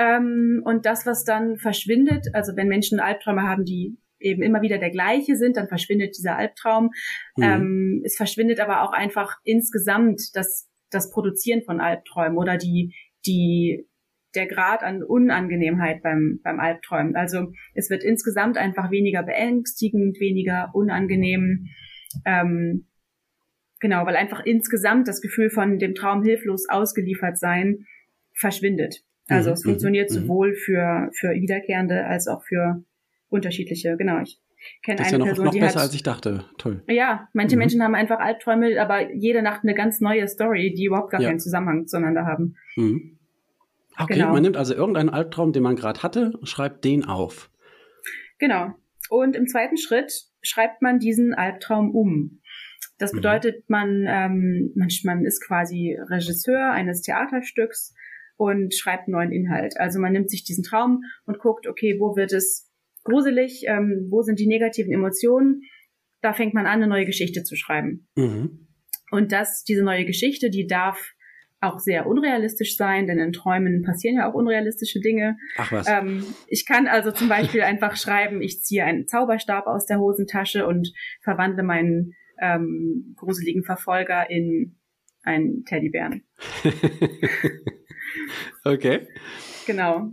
ähm, und das, was dann verschwindet, also wenn Menschen Albträume haben, die eben immer wieder der gleiche sind, dann verschwindet dieser Albtraum. Mhm. Ähm, es verschwindet aber auch einfach insgesamt das, das Produzieren von Albträumen oder die, die, der Grad an Unangenehmheit beim, beim Albträumen. Also es wird insgesamt einfach weniger beängstigend, weniger unangenehm. Ähm, genau, weil einfach insgesamt das Gefühl von dem Traum hilflos ausgeliefert sein verschwindet. Also mhm, es funktioniert mhm, sowohl für, für Wiederkehrende als auch für unterschiedliche, genau. Ich kenne eine ist ja noch, Person, noch die besser, hat, als ich dachte. Toll. Ja, manche mhm. Menschen haben einfach Albträume, aber jede Nacht eine ganz neue Story, die überhaupt gar ja. keinen Zusammenhang zueinander haben. Mhm. Okay, genau. man nimmt also irgendeinen Albtraum, den man gerade hatte, schreibt den auf. Genau. Und im zweiten Schritt schreibt man diesen Albtraum um. Das mhm. bedeutet, man, ähm, man, man ist quasi Regisseur eines Theaterstücks und schreibt einen neuen Inhalt. Also man nimmt sich diesen Traum und guckt, okay, wo wird es gruselig, ähm, wo sind die negativen Emotionen? Da fängt man an, eine neue Geschichte zu schreiben. Mhm. Und das, diese neue Geschichte, die darf auch sehr unrealistisch sein, denn in Träumen passieren ja auch unrealistische Dinge. Ach was. Ähm, ich kann also zum Beispiel einfach schreiben, ich ziehe einen Zauberstab aus der Hosentasche und verwandle meinen ähm, gruseligen Verfolger in einen Teddybären. [laughs] okay. Genau.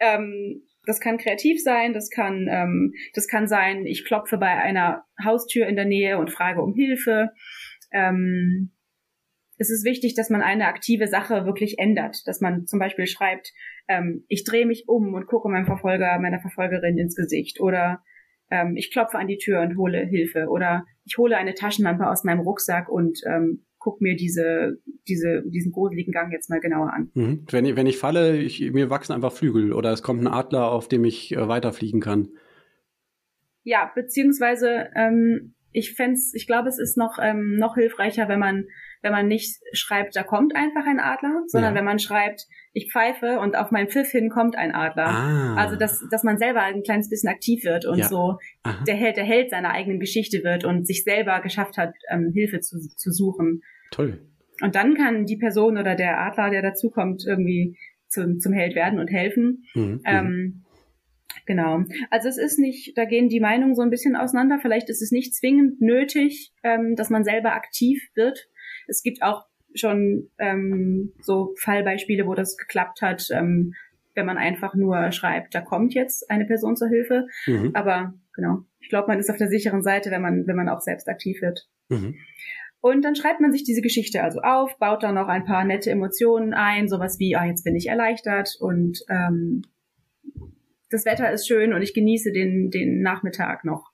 Ähm, das kann kreativ sein, das kann, ähm, das kann sein, ich klopfe bei einer Haustür in der Nähe und frage um Hilfe. Ähm, es ist wichtig, dass man eine aktive Sache wirklich ändert, dass man zum Beispiel schreibt, ähm, ich drehe mich um und gucke meinem Verfolger, meiner Verfolgerin ins Gesicht oder ähm, ich klopfe an die Tür und hole Hilfe oder ich hole eine Taschenlampe aus meinem Rucksack und ähm, guck mir diese, diese, diesen gruseligen Gang jetzt mal genauer an. Mhm. Wenn, ich, wenn ich falle, ich, mir wachsen einfach Flügel oder es kommt ein Adler, auf dem ich äh, weiterfliegen kann. Ja, beziehungsweise ähm, ich fände ich glaube, es ist noch, ähm, noch hilfreicher, wenn man wenn man nicht schreibt, da kommt einfach ein Adler, sondern ja. wenn man schreibt, ich pfeife und auf meinen Pfiff hin kommt ein Adler. Ah. Also dass, dass man selber ein kleines bisschen aktiv wird und ja. so der Held, der Held seiner eigenen Geschichte wird und sich selber geschafft hat, ähm, Hilfe zu, zu suchen. Toll. Und dann kann die Person oder der Adler, der dazukommt, irgendwie zum, zum Held werden und helfen. Mhm. Ähm, Genau. Also es ist nicht, da gehen die Meinungen so ein bisschen auseinander. Vielleicht ist es nicht zwingend nötig, ähm, dass man selber aktiv wird es gibt auch schon ähm, so Fallbeispiele, wo das geklappt hat, ähm, wenn man einfach nur schreibt, da kommt jetzt eine Person zur Hilfe. Mhm. Aber genau, ich glaube, man ist auf der sicheren Seite, wenn man, wenn man auch selbst aktiv wird. Mhm. Und dann schreibt man sich diese Geschichte also auf, baut da noch ein paar nette Emotionen ein, sowas wie, ah, jetzt bin ich erleichtert und ähm, das Wetter ist schön und ich genieße den, den Nachmittag noch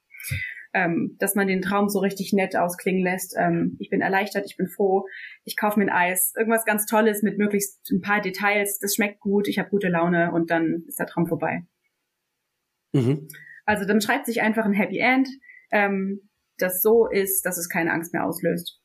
ähm, dass man den Traum so richtig nett ausklingen lässt. Ähm, ich bin erleichtert, ich bin froh, ich kaufe mir ein Eis, irgendwas ganz Tolles mit möglichst ein paar Details, das schmeckt gut, ich habe gute Laune und dann ist der Traum vorbei. Mhm. Also dann schreibt sich einfach ein Happy End, ähm, das so ist, dass es keine Angst mehr auslöst.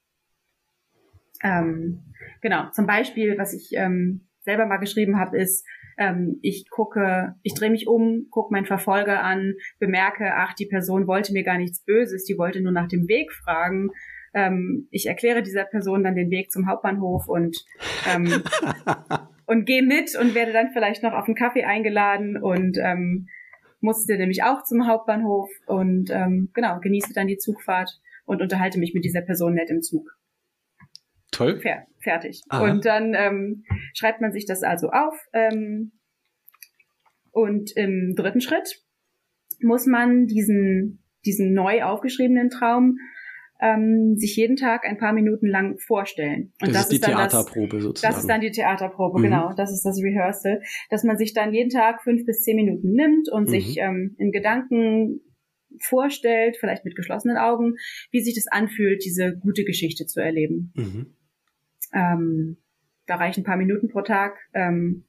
Ähm, genau, zum Beispiel, was ich ähm, selber mal geschrieben habe, ist, ähm, ich gucke, ich drehe mich um, gucke meinen Verfolger an, bemerke, ach, die Person wollte mir gar nichts Böses, die wollte nur nach dem Weg fragen. Ähm, ich erkläre dieser Person dann den Weg zum Hauptbahnhof und ähm, [laughs] und gehe mit und werde dann vielleicht noch auf einen Kaffee eingeladen und ähm, musste nämlich auch zum Hauptbahnhof und ähm, genau, genieße dann die Zugfahrt und unterhalte mich mit dieser Person nett im Zug. Toll. Fer fertig. Aha. Und dann ähm, schreibt man sich das also auf. Ähm, und im dritten Schritt muss man diesen, diesen neu aufgeschriebenen Traum ähm, sich jeden Tag ein paar Minuten lang vorstellen. Und das, das ist die Theaterprobe das, sozusagen. Das ist dann die Theaterprobe, mhm. genau. Das ist das Rehearsal, dass man sich dann jeden Tag fünf bis zehn Minuten nimmt und mhm. sich ähm, in Gedanken vorstellt, vielleicht mit geschlossenen Augen, wie sich das anfühlt, diese gute Geschichte zu erleben. Mhm. Ähm, da reichen ein paar Minuten pro Tag. Ähm,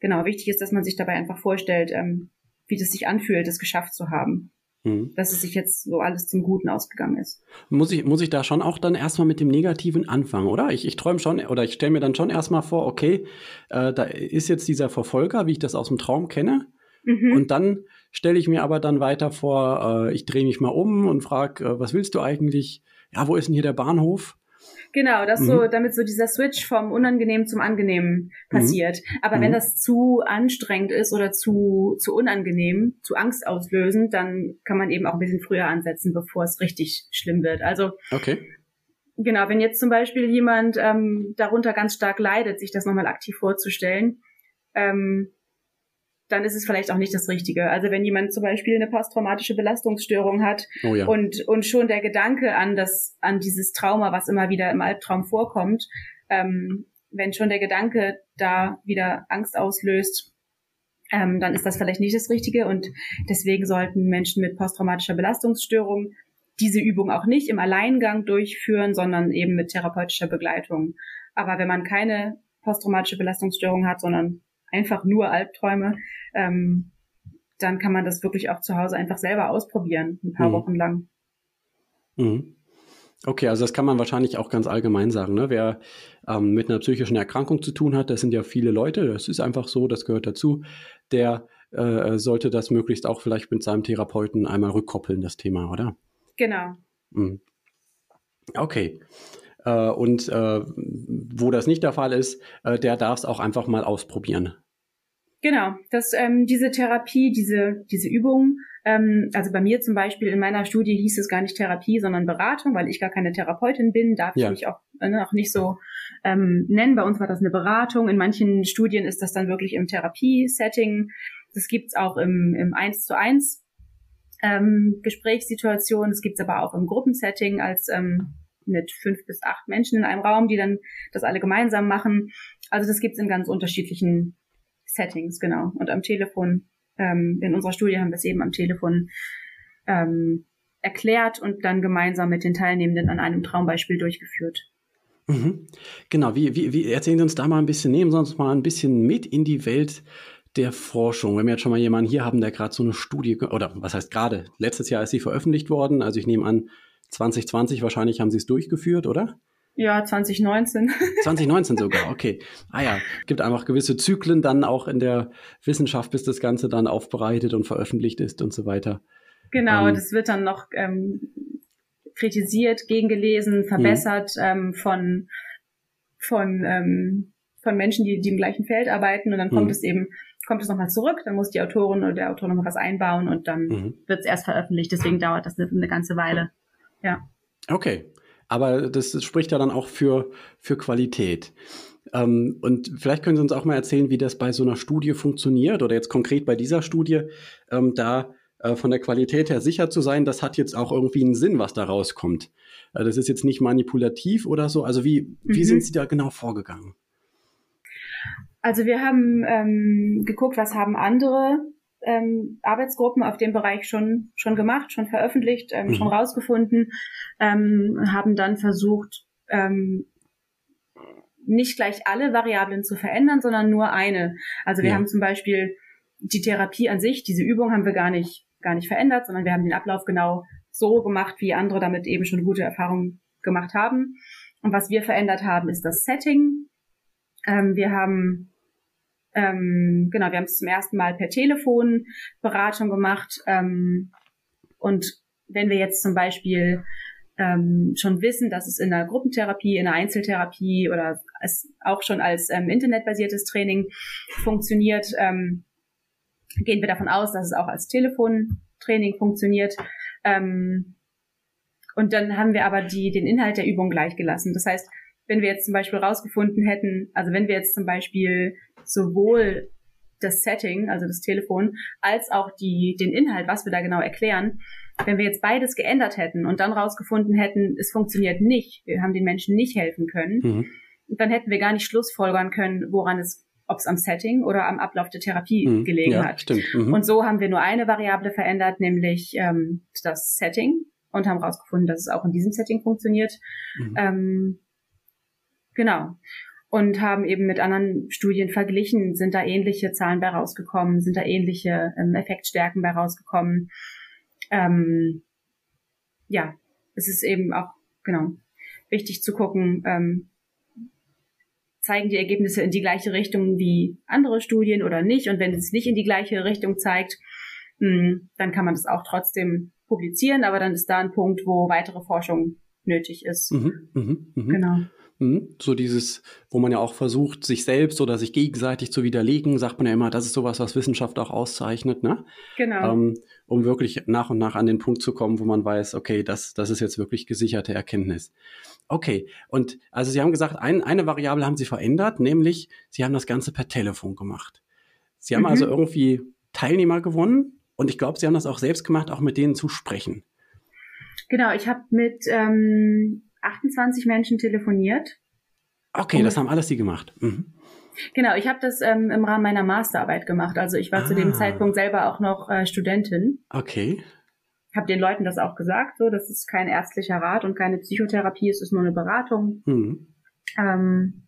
genau, wichtig ist, dass man sich dabei einfach vorstellt, ähm, wie das sich anfühlt, es geschafft zu haben. Mhm. Dass es sich jetzt so alles zum Guten ausgegangen ist. Muss ich, muss ich da schon auch dann erstmal mit dem Negativen anfangen, oder? Ich, ich träume schon, oder ich stelle mir dann schon erstmal vor, okay, äh, da ist jetzt dieser Verfolger, wie ich das aus dem Traum kenne. Mhm. Und dann stelle ich mir aber dann weiter vor, äh, ich drehe mich mal um und frage, äh, was willst du eigentlich? Ja, wo ist denn hier der Bahnhof? Genau, das mhm. so, damit so dieser Switch vom Unangenehmen zum Angenehmen passiert. Mhm. Aber mhm. wenn das zu anstrengend ist oder zu, zu unangenehm, zu angstauslösend, dann kann man eben auch ein bisschen früher ansetzen, bevor es richtig schlimm wird. Also, okay. Genau, wenn jetzt zum Beispiel jemand ähm, darunter ganz stark leidet, sich das nochmal aktiv vorzustellen, ähm, dann ist es vielleicht auch nicht das Richtige. Also wenn jemand zum Beispiel eine posttraumatische Belastungsstörung hat oh ja. und, und schon der Gedanke an das, an dieses Trauma, was immer wieder im Albtraum vorkommt, ähm, wenn schon der Gedanke da wieder Angst auslöst, ähm, dann ist das vielleicht nicht das Richtige und deswegen sollten Menschen mit posttraumatischer Belastungsstörung diese Übung auch nicht im Alleingang durchführen, sondern eben mit therapeutischer Begleitung. Aber wenn man keine posttraumatische Belastungsstörung hat, sondern einfach nur Albträume, ähm, dann kann man das wirklich auch zu Hause einfach selber ausprobieren, ein paar mhm. Wochen lang. Mhm. Okay, also das kann man wahrscheinlich auch ganz allgemein sagen. Ne? Wer ähm, mit einer psychischen Erkrankung zu tun hat, das sind ja viele Leute, das ist einfach so, das gehört dazu, der äh, sollte das möglichst auch vielleicht mit seinem Therapeuten einmal rückkoppeln, das Thema, oder? Genau. Mhm. Okay. Äh, und äh, wo das nicht der Fall ist, äh, der darf es auch einfach mal ausprobieren. Genau, dass ähm, diese Therapie, diese, diese Übung, ähm, also bei mir zum Beispiel in meiner Studie hieß es gar nicht Therapie, sondern Beratung, weil ich gar keine Therapeutin bin, darf ja. ich mich auch, äh, auch nicht so ähm, nennen. Bei uns war das eine Beratung. In manchen Studien ist das dann wirklich im Therapiesetting. Das gibt's auch im, im 1 zu 1 ähm, Gesprächssituation. Das gibt's aber auch im Gruppensetting als ähm, mit fünf bis acht Menschen in einem Raum, die dann das alle gemeinsam machen. Also das gibt's in ganz unterschiedlichen Settings, genau. Und am Telefon, ähm, in unserer Studie haben wir es eben am Telefon ähm, erklärt und dann gemeinsam mit den Teilnehmenden an einem Traumbeispiel durchgeführt. Mhm. Genau, wie, wie, wie erzählen Sie uns da mal ein bisschen, nehmen Sie uns mal ein bisschen mit in die Welt der Forschung. Wenn wir jetzt schon mal jemanden hier haben, der gerade so eine Studie, oder was heißt gerade, letztes Jahr ist sie veröffentlicht worden, also ich nehme an, 2020 wahrscheinlich haben Sie es durchgeführt, oder? Ja, 2019. 2019 [laughs] sogar, okay. Ah ja, gibt einfach gewisse Zyklen dann auch in der Wissenschaft, bis das Ganze dann aufbereitet und veröffentlicht ist und so weiter. Genau, ähm, das wird dann noch ähm, kritisiert, gegengelesen, verbessert mhm. ähm, von von ähm, von Menschen, die, die im gleichen Feld arbeiten und dann kommt mhm. es eben kommt es nochmal zurück, dann muss die Autorin oder der Autor nochmal was einbauen und dann mhm. wird es erst veröffentlicht. Deswegen dauert das eine, eine ganze Weile. Ja. Okay. Aber das spricht ja dann auch für, für Qualität. Ähm, und vielleicht können Sie uns auch mal erzählen, wie das bei so einer Studie funktioniert oder jetzt konkret bei dieser Studie, ähm, da äh, von der Qualität her sicher zu sein, das hat jetzt auch irgendwie einen Sinn, was da rauskommt. Äh, das ist jetzt nicht manipulativ oder so. Also wie, wie mhm. sind Sie da genau vorgegangen? Also wir haben ähm, geguckt, was haben andere ähm, Arbeitsgruppen auf dem Bereich schon schon gemacht, schon veröffentlicht, ähm, mhm. schon rausgefunden, ähm, haben dann versucht, ähm, nicht gleich alle Variablen zu verändern, sondern nur eine. Also wir ja. haben zum Beispiel die Therapie an sich, diese Übung haben wir gar nicht gar nicht verändert, sondern wir haben den Ablauf genau so gemacht, wie andere damit eben schon gute Erfahrungen gemacht haben. Und was wir verändert haben, ist das Setting. Ähm, wir haben ähm, genau, wir haben es zum ersten Mal per Telefon Beratung gemacht. Ähm, und wenn wir jetzt zum Beispiel ähm, schon wissen, dass es in der Gruppentherapie, in der Einzeltherapie oder es auch schon als ähm, internetbasiertes Training funktioniert, ähm, gehen wir davon aus, dass es auch als Telefontraining funktioniert. Ähm, und dann haben wir aber die, den Inhalt der Übung gleich gelassen. Das heißt, wenn wir jetzt zum Beispiel rausgefunden hätten, also wenn wir jetzt zum Beispiel sowohl das Setting, also das Telefon, als auch die, den Inhalt, was wir da genau erklären, wenn wir jetzt beides geändert hätten und dann rausgefunden hätten, es funktioniert nicht, wir haben den Menschen nicht helfen können, mhm. dann hätten wir gar nicht schlussfolgern können, woran es, ob es am Setting oder am Ablauf der Therapie mhm. gelegen ja, hat. Stimmt. Mhm. Und so haben wir nur eine Variable verändert, nämlich ähm, das Setting und haben rausgefunden, dass es auch in diesem Setting funktioniert. Mhm. Ähm, genau und haben eben mit anderen Studien verglichen, sind da ähnliche Zahlen bei rausgekommen, sind da ähnliche ähm, Effektstärken bei rausgekommen. Ähm, ja, es ist eben auch, genau, wichtig zu gucken, ähm, zeigen die Ergebnisse in die gleiche Richtung wie andere Studien oder nicht. Und wenn es nicht in die gleiche Richtung zeigt, mh, hm, dann kann man das auch trotzdem publizieren, aber dann ist da ein Punkt, wo weitere Forschung nötig ist. Mhm, mh, mh. Genau. So dieses, wo man ja auch versucht, sich selbst oder sich gegenseitig zu widerlegen, sagt man ja immer, das ist sowas, was Wissenschaft auch auszeichnet, ne? Genau. Ähm, um wirklich nach und nach an den Punkt zu kommen, wo man weiß, okay, das, das ist jetzt wirklich gesicherte Erkenntnis. Okay, und also Sie haben gesagt, ein, eine Variable haben Sie verändert, nämlich Sie haben das Ganze per Telefon gemacht. Sie haben mhm. also irgendwie Teilnehmer gewonnen und ich glaube, Sie haben das auch selbst gemacht, auch mit denen zu sprechen. Genau, ich habe mit ähm, 28 Menschen telefoniert. Okay, das haben alles die gemacht. Mhm. Genau, ich habe das ähm, im Rahmen meiner Masterarbeit gemacht. Also ich war ah. zu dem ah. Zeitpunkt selber auch noch äh, Studentin. Okay. Habe den Leuten das auch gesagt, so das ist kein ärztlicher Rat und keine Psychotherapie, es ist nur eine Beratung. Mhm. Ähm,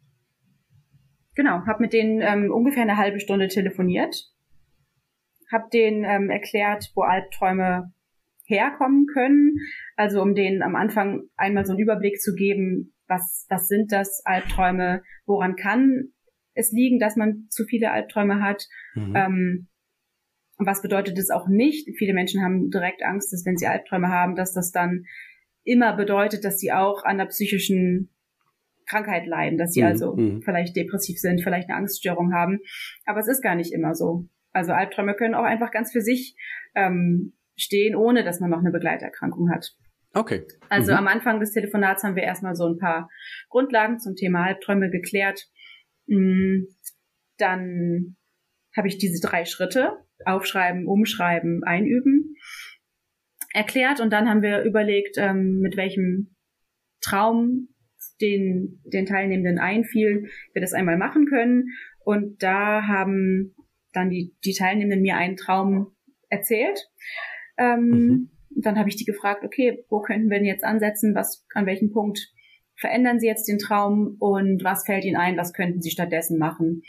genau, habe mit denen ähm, ungefähr eine halbe Stunde telefoniert, habe denen ähm, erklärt, wo Albträume herkommen können. Also um denen am Anfang einmal so einen Überblick zu geben, was, was sind das Albträume, woran kann es liegen, dass man zu viele Albträume hat. Mhm. Ähm, was bedeutet es auch nicht? Viele Menschen haben direkt Angst, dass wenn sie Albträume haben, dass das dann immer bedeutet, dass sie auch an der psychischen Krankheit leiden, dass sie mhm. also mhm. vielleicht depressiv sind, vielleicht eine Angststörung haben. Aber es ist gar nicht immer so. Also Albträume können auch einfach ganz für sich ähm, stehen, ohne dass man noch eine Begleiterkrankung hat. Okay. Also mhm. am Anfang des Telefonats haben wir erstmal so ein paar Grundlagen zum Thema Albträume geklärt. Mm, dann habe ich diese drei Schritte, aufschreiben, umschreiben, einüben, erklärt und dann haben wir überlegt, ähm, mit welchem Traum den, den Teilnehmenden einfiel, wir das einmal machen können. Und da haben dann die, die Teilnehmenden mir einen Traum erzählt ähm, mhm. Dann habe ich die gefragt, okay, wo könnten wir denn jetzt ansetzen? Was, an welchem Punkt verändern Sie jetzt den Traum und was fällt Ihnen ein? Was könnten Sie stattdessen machen?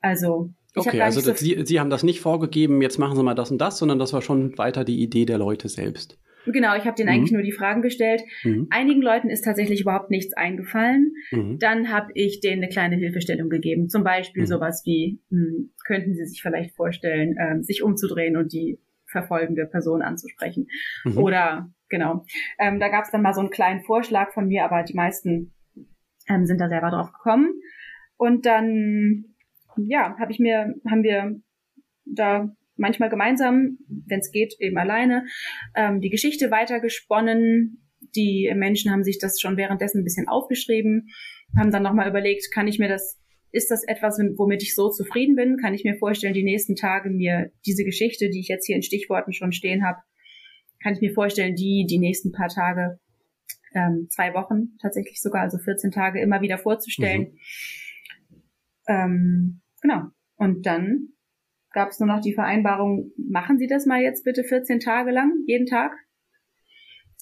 Also Okay, also so Sie, Sie haben das nicht vorgegeben, jetzt machen Sie mal das und das, sondern das war schon weiter die Idee der Leute selbst. Genau, ich habe denen mhm. eigentlich nur die Fragen gestellt. Mhm. Einigen Leuten ist tatsächlich überhaupt nichts eingefallen. Mhm. Dann habe ich denen eine kleine Hilfestellung gegeben. Zum Beispiel mhm. sowas wie, mh, hm, könnten Sie sich vielleicht vorstellen, äh, sich umzudrehen und die verfolgende Person anzusprechen. Mhm. Oder genau. Ähm, da gab es dann mal so einen kleinen Vorschlag von mir, aber die meisten ähm, sind da selber drauf gekommen. Und dann, ja, habe ich mir, haben wir da manchmal gemeinsam, wenn es geht, eben alleine, ähm, die Geschichte weitergesponnen. Die Menschen haben sich das schon währenddessen ein bisschen aufgeschrieben, haben dann nochmal überlegt, kann ich mir das ist das etwas, womit ich so zufrieden bin? Kann ich mir vorstellen, die nächsten Tage mir diese Geschichte, die ich jetzt hier in Stichworten schon stehen habe, kann ich mir vorstellen, die die nächsten paar Tage, ähm, zwei Wochen tatsächlich sogar, also 14 Tage immer wieder vorzustellen. Mhm. Ähm, genau. Und dann gab es nur noch die Vereinbarung, machen Sie das mal jetzt bitte 14 Tage lang, jeden Tag.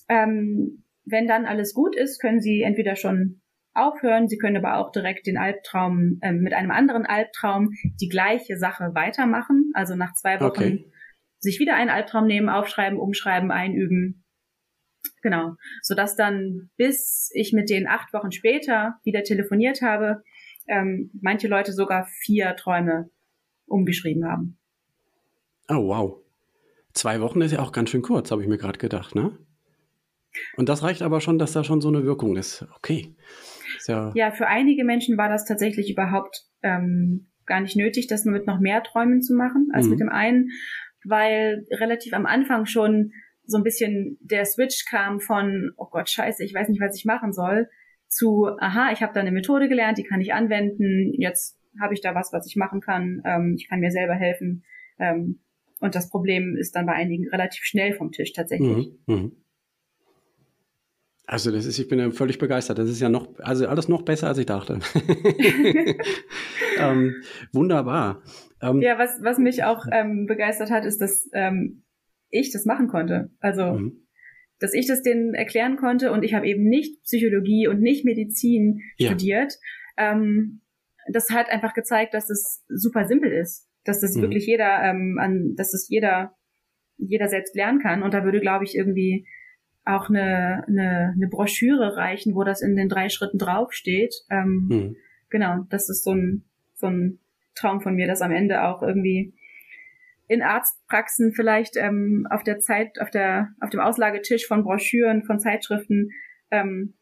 Ähm, wenn dann alles gut ist, können Sie entweder schon aufhören. Sie können aber auch direkt den Albtraum äh, mit einem anderen Albtraum die gleiche Sache weitermachen. Also nach zwei Wochen okay. sich wieder einen Albtraum nehmen, aufschreiben, umschreiben, einüben. Genau. Sodass dann, bis ich mit denen acht Wochen später wieder telefoniert habe, ähm, manche Leute sogar vier Träume umgeschrieben haben. Oh, wow. Zwei Wochen ist ja auch ganz schön kurz, habe ich mir gerade gedacht, ne? Und das reicht aber schon, dass da schon so eine Wirkung ist. Okay. Ja, ja, für einige Menschen war das tatsächlich überhaupt ähm, gar nicht nötig, das nur mit noch mehr Träumen zu machen als mhm. mit dem einen, weil relativ am Anfang schon so ein bisschen der Switch kam von, oh Gott, scheiße, ich weiß nicht, was ich machen soll, zu, aha, ich habe da eine Methode gelernt, die kann ich anwenden, jetzt habe ich da was, was ich machen kann, ähm, ich kann mir selber helfen. Ähm, und das Problem ist dann bei einigen relativ schnell vom Tisch tatsächlich. Mhm, mh. Also das ist, ich bin ja völlig begeistert. Das ist ja noch, also alles noch besser, als ich dachte. [laughs] ähm, wunderbar. Ähm, ja, was, was mich auch ähm, begeistert hat, ist, dass ähm, ich das machen konnte. Also, mhm. dass ich das denen erklären konnte und ich habe eben nicht Psychologie und nicht Medizin ja. studiert. Ähm, das hat einfach gezeigt, dass es super simpel ist, dass das mhm. wirklich jeder, ähm, an, dass das jeder, jeder selbst lernen kann. Und da würde, glaube ich, irgendwie auch eine, eine, eine Broschüre reichen, wo das in den drei Schritten draufsteht. Ähm, mhm. Genau, das ist so ein, so ein Traum von mir, dass am Ende auch irgendwie in Arztpraxen vielleicht ähm, auf der Zeit, auf der, auf dem Auslagetisch von Broschüren, von Zeitschriften ähm,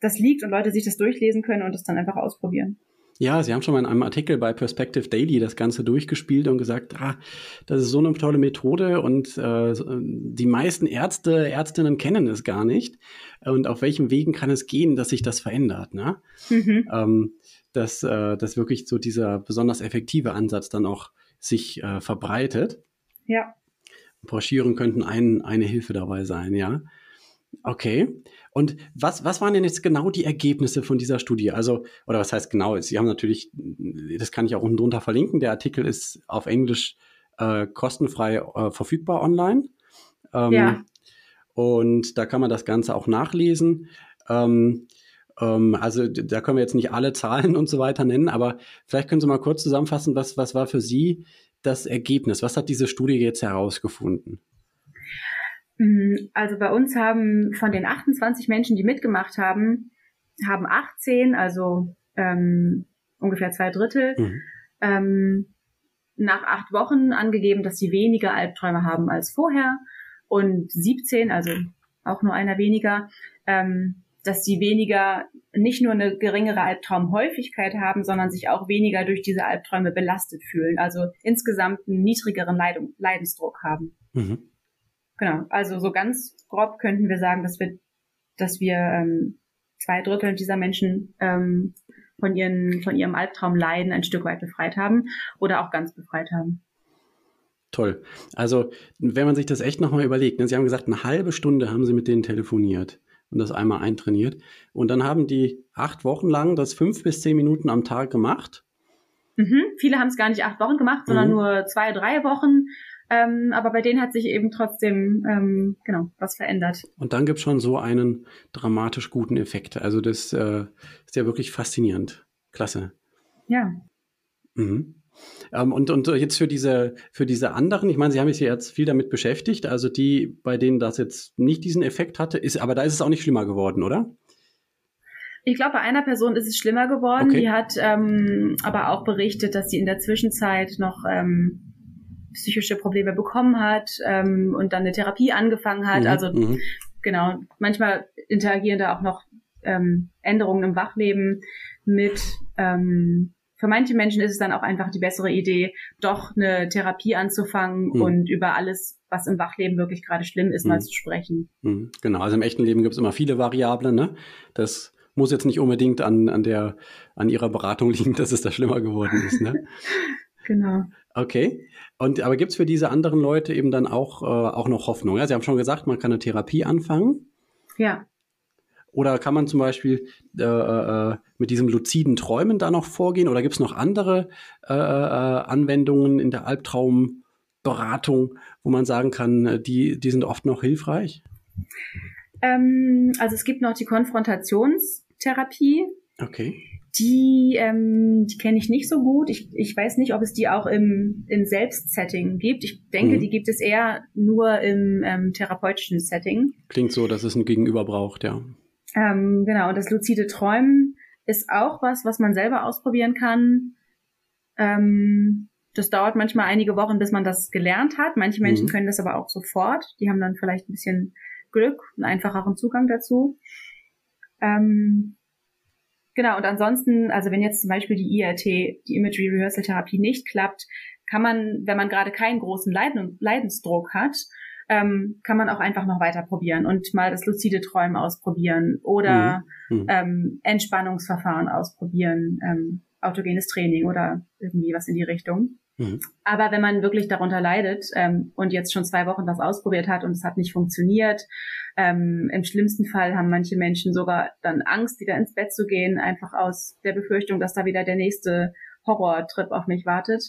das liegt und Leute sich das durchlesen können und es dann einfach ausprobieren. Ja, Sie haben schon mal in einem Artikel bei Perspective Daily das Ganze durchgespielt und gesagt, ah, das ist so eine tolle Methode und äh, die meisten Ärzte, Ärztinnen kennen es gar nicht. Und auf welchen Wegen kann es gehen, dass sich das verändert? Ne? Mhm. Ähm, dass, äh, dass wirklich so dieser besonders effektive Ansatz dann auch sich äh, verbreitet. Ja. Broschüren könnten ein, eine Hilfe dabei sein, ja. Okay. Und was, was waren denn jetzt genau die Ergebnisse von dieser Studie? Also, oder was heißt genau? Sie haben natürlich, das kann ich auch unten drunter verlinken. Der Artikel ist auf Englisch äh, kostenfrei äh, verfügbar online. Ähm, ja. Und da kann man das Ganze auch nachlesen. Ähm, ähm, also da können wir jetzt nicht alle Zahlen [laughs] und so weiter nennen, aber vielleicht können Sie mal kurz zusammenfassen, was, was war für Sie das Ergebnis? Was hat diese Studie jetzt herausgefunden? Mm, also bei uns haben von den 28 Menschen, die mitgemacht haben, haben 18, also ähm, ungefähr zwei Drittel, mhm. ähm, nach acht Wochen angegeben, dass sie weniger Albträume haben als vorher und 17, also auch nur einer weniger, ähm, dass sie weniger, nicht nur eine geringere Albtraumhäufigkeit haben, sondern sich auch weniger durch diese Albträume belastet fühlen, also insgesamt einen niedrigeren Leidung, Leidensdruck haben. Mhm. Genau, also so ganz grob könnten wir sagen, dass wir, dass wir ähm, zwei Drittel dieser Menschen ähm, von, ihren, von ihrem Albtraumleiden ein Stück weit befreit haben oder auch ganz befreit haben. Toll. Also, wenn man sich das echt nochmal überlegt, ne, Sie haben gesagt, eine halbe Stunde haben Sie mit denen telefoniert und das einmal eintrainiert. Und dann haben die acht Wochen lang das fünf bis zehn Minuten am Tag gemacht. Mhm. Viele haben es gar nicht acht Wochen gemacht, sondern mhm. nur zwei, drei Wochen. Ähm, aber bei denen hat sich eben trotzdem ähm, genau was verändert. Und dann gibt es schon so einen dramatisch guten Effekt. Also das äh, ist ja wirklich faszinierend. Klasse. Ja. Mhm. Ähm, und, und jetzt für diese, für diese anderen, ich meine, Sie haben sich jetzt viel damit beschäftigt, also die, bei denen das jetzt nicht diesen Effekt hatte, ist, aber da ist es auch nicht schlimmer geworden, oder? Ich glaube, bei einer Person ist es schlimmer geworden. Okay. Die hat ähm, aber auch berichtet, dass sie in der Zwischenzeit noch ähm, psychische Probleme bekommen hat ähm, und dann eine Therapie angefangen hat. Mhm. Also mhm. genau, manchmal interagieren da auch noch ähm, Änderungen im Wachleben mit ähm, für manche Menschen ist es dann auch einfach die bessere Idee, doch eine Therapie anzufangen mhm. und über alles, was im Wachleben wirklich gerade schlimm ist, mhm. mal zu sprechen. Mhm. Genau, also im echten Leben gibt es immer viele Variablen. Ne? Das muss jetzt nicht unbedingt an, an, der, an ihrer Beratung [laughs] liegen, dass es da schlimmer geworden ist. Ne? [laughs] genau. Okay. Und aber gibt es für diese anderen Leute eben dann auch, äh, auch noch Hoffnung? Ja, Sie haben schon gesagt, man kann eine Therapie anfangen. Ja. Oder kann man zum Beispiel äh, äh, mit diesem luziden Träumen da noch vorgehen? Oder gibt es noch andere äh, äh, Anwendungen in der Albtraumberatung, wo man sagen kann, äh, die, die sind oft noch hilfreich? Ähm, also es gibt noch die Konfrontationstherapie. Okay. Die, ähm, die kenne ich nicht so gut. Ich, ich weiß nicht, ob es die auch im, im Selbstsetting gibt. Ich denke, mhm. die gibt es eher nur im ähm, therapeutischen Setting. Klingt so, dass es ein Gegenüber braucht, ja. Ähm, genau, und das luzide Träumen ist auch was, was man selber ausprobieren kann. Ähm, das dauert manchmal einige Wochen, bis man das gelernt hat. Manche Menschen mhm. können das aber auch sofort. Die haben dann vielleicht ein bisschen Glück, einen einfacheren Zugang dazu. Ähm, Genau, und ansonsten, also wenn jetzt zum Beispiel die IRT, die Imagery Rehearsal Therapie nicht klappt, kann man, wenn man gerade keinen großen Leiden, Leidensdruck hat, ähm, kann man auch einfach noch weiter probieren und mal das luzide Träumen ausprobieren oder mhm. Mhm. Ähm, Entspannungsverfahren ausprobieren, ähm, autogenes Training oder irgendwie was in die Richtung. Mhm. Aber wenn man wirklich darunter leidet ähm, und jetzt schon zwei Wochen das ausprobiert hat und es hat nicht funktioniert, ähm, im schlimmsten Fall haben manche Menschen sogar dann Angst, wieder ins Bett zu gehen, einfach aus der Befürchtung, dass da wieder der nächste Horrortrip auf mich wartet,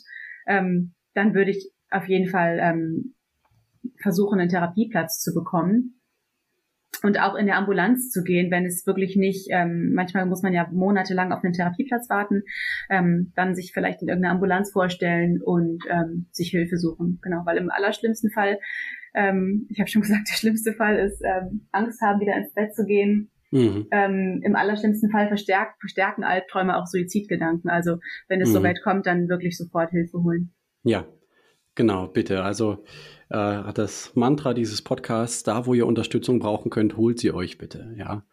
ähm, dann würde ich auf jeden Fall ähm, versuchen, einen Therapieplatz zu bekommen und auch in der Ambulanz zu gehen, wenn es wirklich nicht, ähm, manchmal muss man ja monatelang auf einen Therapieplatz warten, ähm, dann sich vielleicht in irgendeiner Ambulanz vorstellen und ähm, sich Hilfe suchen. Genau, weil im allerschlimmsten Fall, ähm, ich habe schon [laughs] gesagt, der schlimmste Fall ist ähm, Angst haben, wieder ins Bett zu gehen. Mhm. Ähm, Im allerschlimmsten Fall verstärkt, verstärken Albträume auch Suizidgedanken. Also wenn es mhm. so weit kommt, dann wirklich sofort Hilfe holen. Ja, genau, bitte. Also äh, das Mantra dieses Podcasts, da wo ihr Unterstützung brauchen könnt, holt sie euch bitte. Ja,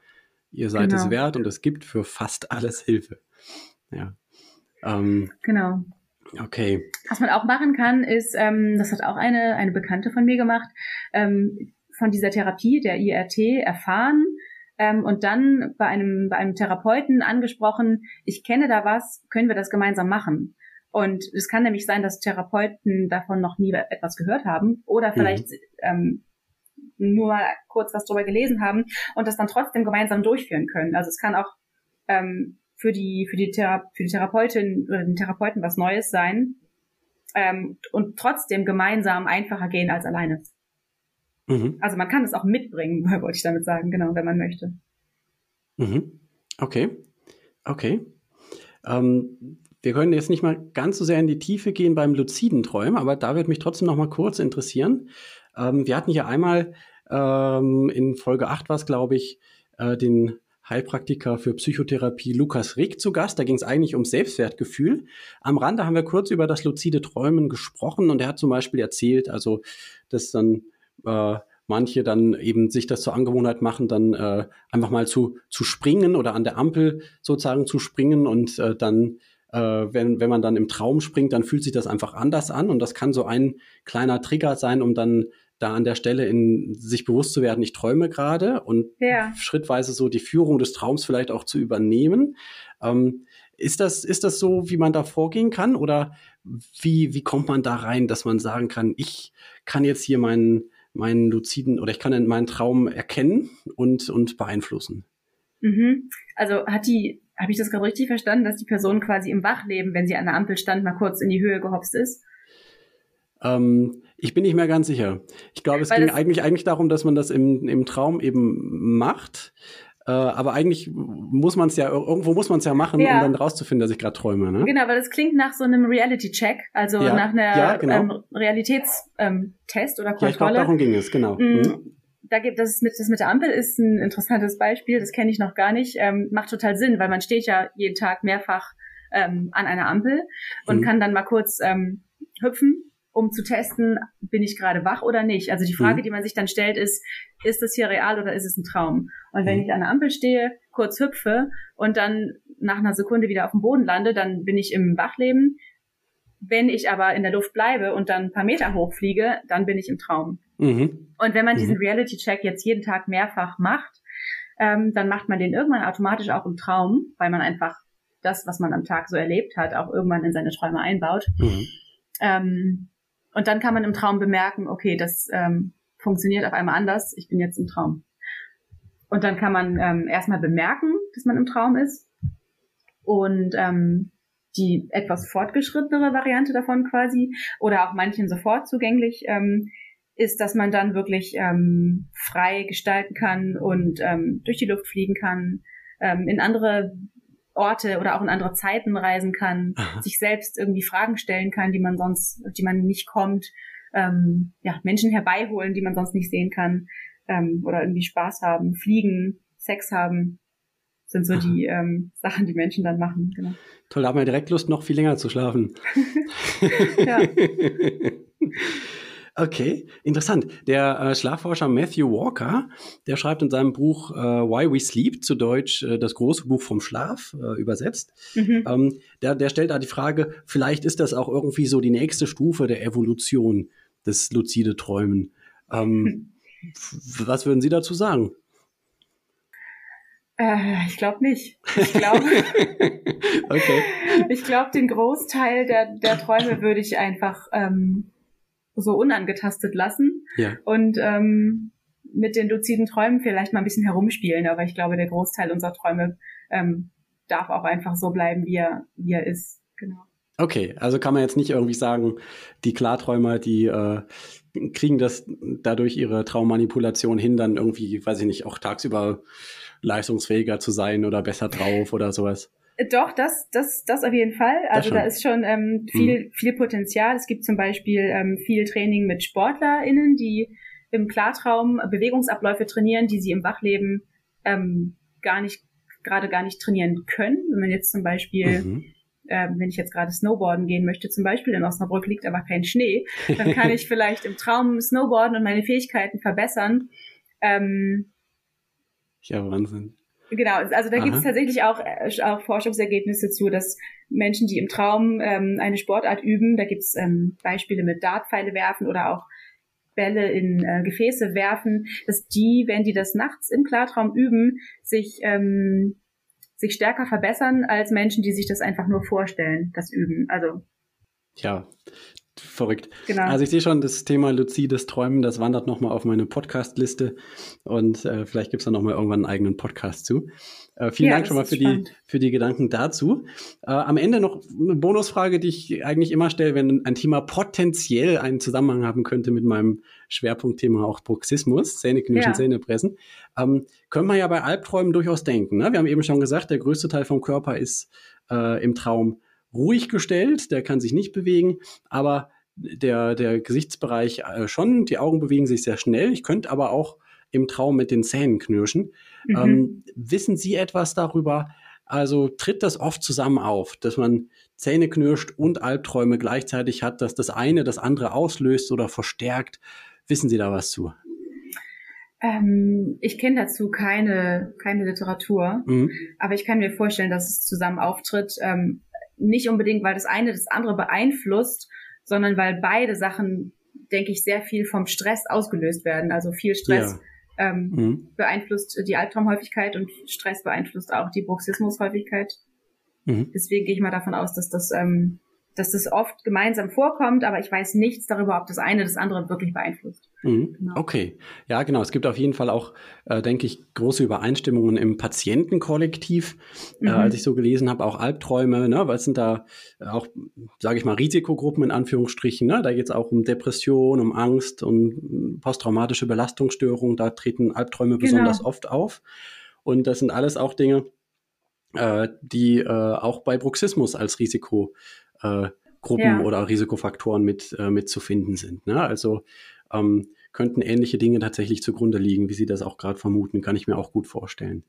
ihr seid genau. es wert und es gibt für fast alles Hilfe. Ja. Ähm, genau. Okay. Was man auch machen kann, ist, ähm, das hat auch eine, eine Bekannte von mir gemacht, ähm, von dieser Therapie, der IRT, erfahren ähm, und dann bei einem, bei einem Therapeuten angesprochen, ich kenne da was, können wir das gemeinsam machen? Und es kann nämlich sein, dass Therapeuten davon noch nie etwas gehört haben oder mhm. vielleicht mhm. ähm, nur mal kurz was drüber gelesen haben und das dann trotzdem gemeinsam durchführen können. Also es kann auch ähm, für die für die, Thera für die Therapeutin oder den Therapeuten was Neues sein ähm, und trotzdem gemeinsam einfacher gehen als alleine. Mhm. Also man kann es auch mitbringen, [laughs] wollte ich damit sagen, genau, wenn man möchte. Mhm. Okay, okay. Ähm, wir können jetzt nicht mal ganz so sehr in die Tiefe gehen beim luziden Träumen, aber da wird mich trotzdem noch mal kurz interessieren. Ähm, wir hatten hier einmal ähm, in Folge 8 war es, glaube ich, äh, den Heilpraktiker für Psychotherapie Lukas Rick zu Gast. Da ging es eigentlich um Selbstwertgefühl. Am Rande haben wir kurz über das luzide Träumen gesprochen und er hat zum Beispiel erzählt, also dass dann äh, manche dann eben sich das zur Angewohnheit machen, dann äh, einfach mal zu, zu springen oder an der Ampel sozusagen zu springen und äh, dann äh, wenn, wenn man dann im Traum springt, dann fühlt sich das einfach anders an. Und das kann so ein kleiner Trigger sein, um dann da an der Stelle in sich bewusst zu werden, ich träume gerade und ja. schrittweise so die Führung des Traums vielleicht auch zu übernehmen. Ähm, ist das, ist das so, wie man da vorgehen kann? Oder wie, wie kommt man da rein, dass man sagen kann, ich kann jetzt hier meinen, meinen luziden oder ich kann meinen Traum erkennen und, und beeinflussen? Mhm. Also hat die habe ich das gerade richtig verstanden, dass die Person quasi im Wachleben, wenn sie an der Ampel stand, mal kurz in die Höhe gehopst ist? Ähm, ich bin nicht mehr ganz sicher. Ich glaube, es Weil ging eigentlich, eigentlich darum, dass man das im, im Traum eben macht. Äh, aber eigentlich muss man es ja, irgendwo muss man es ja machen, ja. um dann rauszufinden, dass ich gerade träume. Ne? Genau, weil das klingt nach so einem Reality-Check, also ja. nach einer ja, genau. ähm, Realitätstest ähm, oder Kontrolle. Ja, ich glaube, darum ging es, genau. Mhm. Da gibt das mit das mit der Ampel ist ein interessantes Beispiel. Das kenne ich noch gar nicht. Ähm, macht total Sinn, weil man steht ja jeden Tag mehrfach ähm, an einer Ampel und mhm. kann dann mal kurz ähm, hüpfen, um zu testen, bin ich gerade wach oder nicht. Also die Frage, mhm. die man sich dann stellt, ist, ist das hier real oder ist es ein Traum? Und wenn mhm. ich an der Ampel stehe, kurz hüpfe und dann nach einer Sekunde wieder auf dem Boden lande, dann bin ich im Wachleben. Wenn ich aber in der Luft bleibe und dann ein paar Meter hochfliege, dann bin ich im Traum. Mhm. Und wenn man diesen mhm. Reality-Check jetzt jeden Tag mehrfach macht, ähm, dann macht man den irgendwann automatisch auch im Traum, weil man einfach das, was man am Tag so erlebt hat, auch irgendwann in seine Träume einbaut. Mhm. Ähm, und dann kann man im Traum bemerken, okay, das ähm, funktioniert auf einmal anders, ich bin jetzt im Traum. Und dann kann man ähm, erstmal bemerken, dass man im Traum ist. Und ähm, die etwas fortgeschrittenere Variante davon quasi, oder auch manchen sofort zugänglich, ähm, ist, dass man dann wirklich ähm, frei gestalten kann und ähm, durch die Luft fliegen kann, ähm, in andere Orte oder auch in andere Zeiten reisen kann, Aha. sich selbst irgendwie Fragen stellen kann, die man sonst, die man nicht kommt, ähm, ja, Menschen herbeiholen, die man sonst nicht sehen kann, ähm, oder irgendwie Spaß haben, fliegen, Sex haben, sind so Aha. die ähm, Sachen, die Menschen dann machen. Genau. Toll, da haben wir direkt Lust, noch viel länger zu schlafen. [laughs] ja. [laughs] Okay, interessant. Der äh, Schlafforscher Matthew Walker, der schreibt in seinem Buch äh, Why We Sleep, zu Deutsch äh, das große Buch vom Schlaf, äh, übersetzt. Mhm. Ähm, der, der stellt da die Frage, vielleicht ist das auch irgendwie so die nächste Stufe der Evolution des luzide Träumen. Ähm, was würden Sie dazu sagen? Äh, ich glaube nicht. Ich glaube, [laughs] okay. [laughs] ich glaube, den Großteil der, der Träume würde ich einfach ähm, so unangetastet lassen ja. und ähm, mit den luziden Träumen vielleicht mal ein bisschen herumspielen. Aber ich glaube, der Großteil unserer Träume ähm, darf auch einfach so bleiben, wie er, wie er ist. Genau. Okay, also kann man jetzt nicht irgendwie sagen, die Klarträumer, die äh, kriegen das dadurch ihre Traummanipulation hin, dann irgendwie, weiß ich nicht, auch tagsüber leistungsfähiger zu sein oder besser drauf oder sowas. Doch, das, das, das auf jeden Fall. Also da ist schon ähm, viel, mhm. viel Potenzial. Es gibt zum Beispiel ähm, viel Training mit SportlerInnen, die im Klartraum Bewegungsabläufe trainieren, die sie im Wachleben ähm, gar nicht, gerade gar nicht trainieren können. Wenn man jetzt zum Beispiel mhm. Ähm, wenn ich jetzt gerade Snowboarden gehen möchte, zum Beispiel in Osnabrück liegt aber kein Schnee, dann kann [laughs] ich vielleicht im Traum Snowboarden und meine Fähigkeiten verbessern. Ähm, ja, Wahnsinn. Genau, also da gibt es tatsächlich auch, äh, auch Forschungsergebnisse zu, dass Menschen, die im Traum ähm, eine Sportart üben, da gibt es ähm, Beispiele mit Dartpfeile werfen oder auch Bälle in äh, Gefäße werfen, dass die, wenn die das nachts im Klartraum üben, sich ähm, sich stärker verbessern als Menschen, die sich das einfach nur vorstellen, das üben. Also ja, verrückt. Genau. Also ich sehe schon, das Thema luzides Träumen, das wandert nochmal auf meine Podcast-Liste und äh, vielleicht gibt es da nochmal irgendwann einen eigenen Podcast zu. Äh, vielen ja, Dank schon mal für die, für die Gedanken dazu. Äh, am Ende noch eine Bonusfrage, die ich eigentlich immer stelle, wenn ein Thema potenziell einen Zusammenhang haben könnte mit meinem Schwerpunktthema auch Bruxismus, Zähneknirschen, ja. Zähnepressen. Ähm, können wir ja bei Albträumen durchaus denken. Ne? Wir haben eben schon gesagt, der größte Teil vom Körper ist äh, im Traum ruhig gestellt, der kann sich nicht bewegen, aber der, der Gesichtsbereich äh, schon, die Augen bewegen sich sehr schnell. Ich könnte aber auch im Traum mit den Zähnen knirschen. Mhm. Ähm, wissen Sie etwas darüber? Also tritt das oft zusammen auf, dass man Zähne knirscht und Albträume gleichzeitig hat, dass das eine das andere auslöst oder verstärkt? Wissen Sie da was zu? Ähm, ich kenne dazu keine, keine Literatur, mhm. aber ich kann mir vorstellen, dass es zusammen auftritt. Ähm, nicht unbedingt, weil das eine das andere beeinflusst, sondern weil beide Sachen, denke ich, sehr viel vom Stress ausgelöst werden. Also viel Stress ja. ähm, mhm. beeinflusst die Albtraumhäufigkeit und Stress beeinflusst auch die Bruxismushäufigkeit. Mhm. Deswegen gehe ich mal davon aus, dass das ähm, dass das oft gemeinsam vorkommt, aber ich weiß nichts darüber, ob das eine das andere wirklich beeinflusst. Mhm. Genau. Okay, ja genau. Es gibt auf jeden Fall auch, äh, denke ich, große Übereinstimmungen im Patientenkollektiv. Äh, mhm. Äh, als ich so gelesen habe, auch Albträume, ne, was sind da auch, sage ich mal, Risikogruppen in Anführungsstrichen. Ne? Da geht es auch um Depression, um Angst, um posttraumatische Belastungsstörungen. Da treten Albträume genau. besonders oft auf. Und das sind alles auch Dinge, äh, die äh, auch bei Bruxismus als Risiko äh, ja. oder Risikofaktoren mit, äh, mit zu finden sind. Ne? Also ähm, könnten ähnliche Dinge tatsächlich zugrunde liegen, wie Sie das auch gerade vermuten, kann ich mir auch gut vorstellen.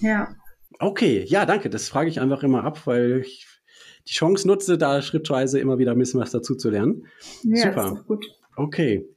Ja. Okay, ja, danke. Das frage ich einfach immer ab, weil ich die Chance nutze, da schrittweise immer wieder ein bisschen was dazu zu lernen. Ja, Super. ist gut. Okay.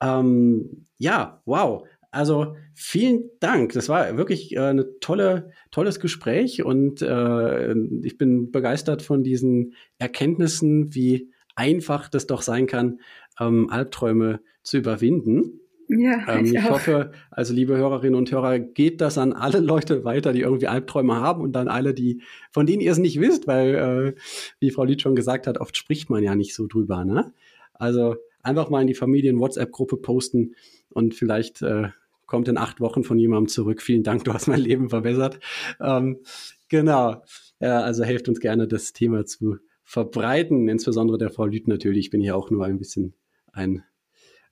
Ähm, ja, wow. Also vielen Dank. Das war wirklich äh, eine tolle, tolles Gespräch und äh, ich bin begeistert von diesen Erkenntnissen, wie einfach das doch sein kann, ähm, Albträume zu überwinden. Ja, ähm, ich, ich hoffe, also liebe Hörerinnen und Hörer, geht das an alle Leute weiter, die irgendwie Albträume haben und dann alle, die, von denen ihr es nicht wisst, weil, äh, wie Frau Lied schon gesagt hat, oft spricht man ja nicht so drüber. Ne? Also einfach mal in die Familien-WhatsApp-Gruppe posten und vielleicht äh, kommt in acht Wochen von jemandem zurück. Vielen Dank, du hast mein Leben verbessert. Ähm, genau. Ja, also helft uns gerne, das Thema zu verbreiten, insbesondere der Frau Lüth natürlich. Ich bin ja auch nur ein bisschen ein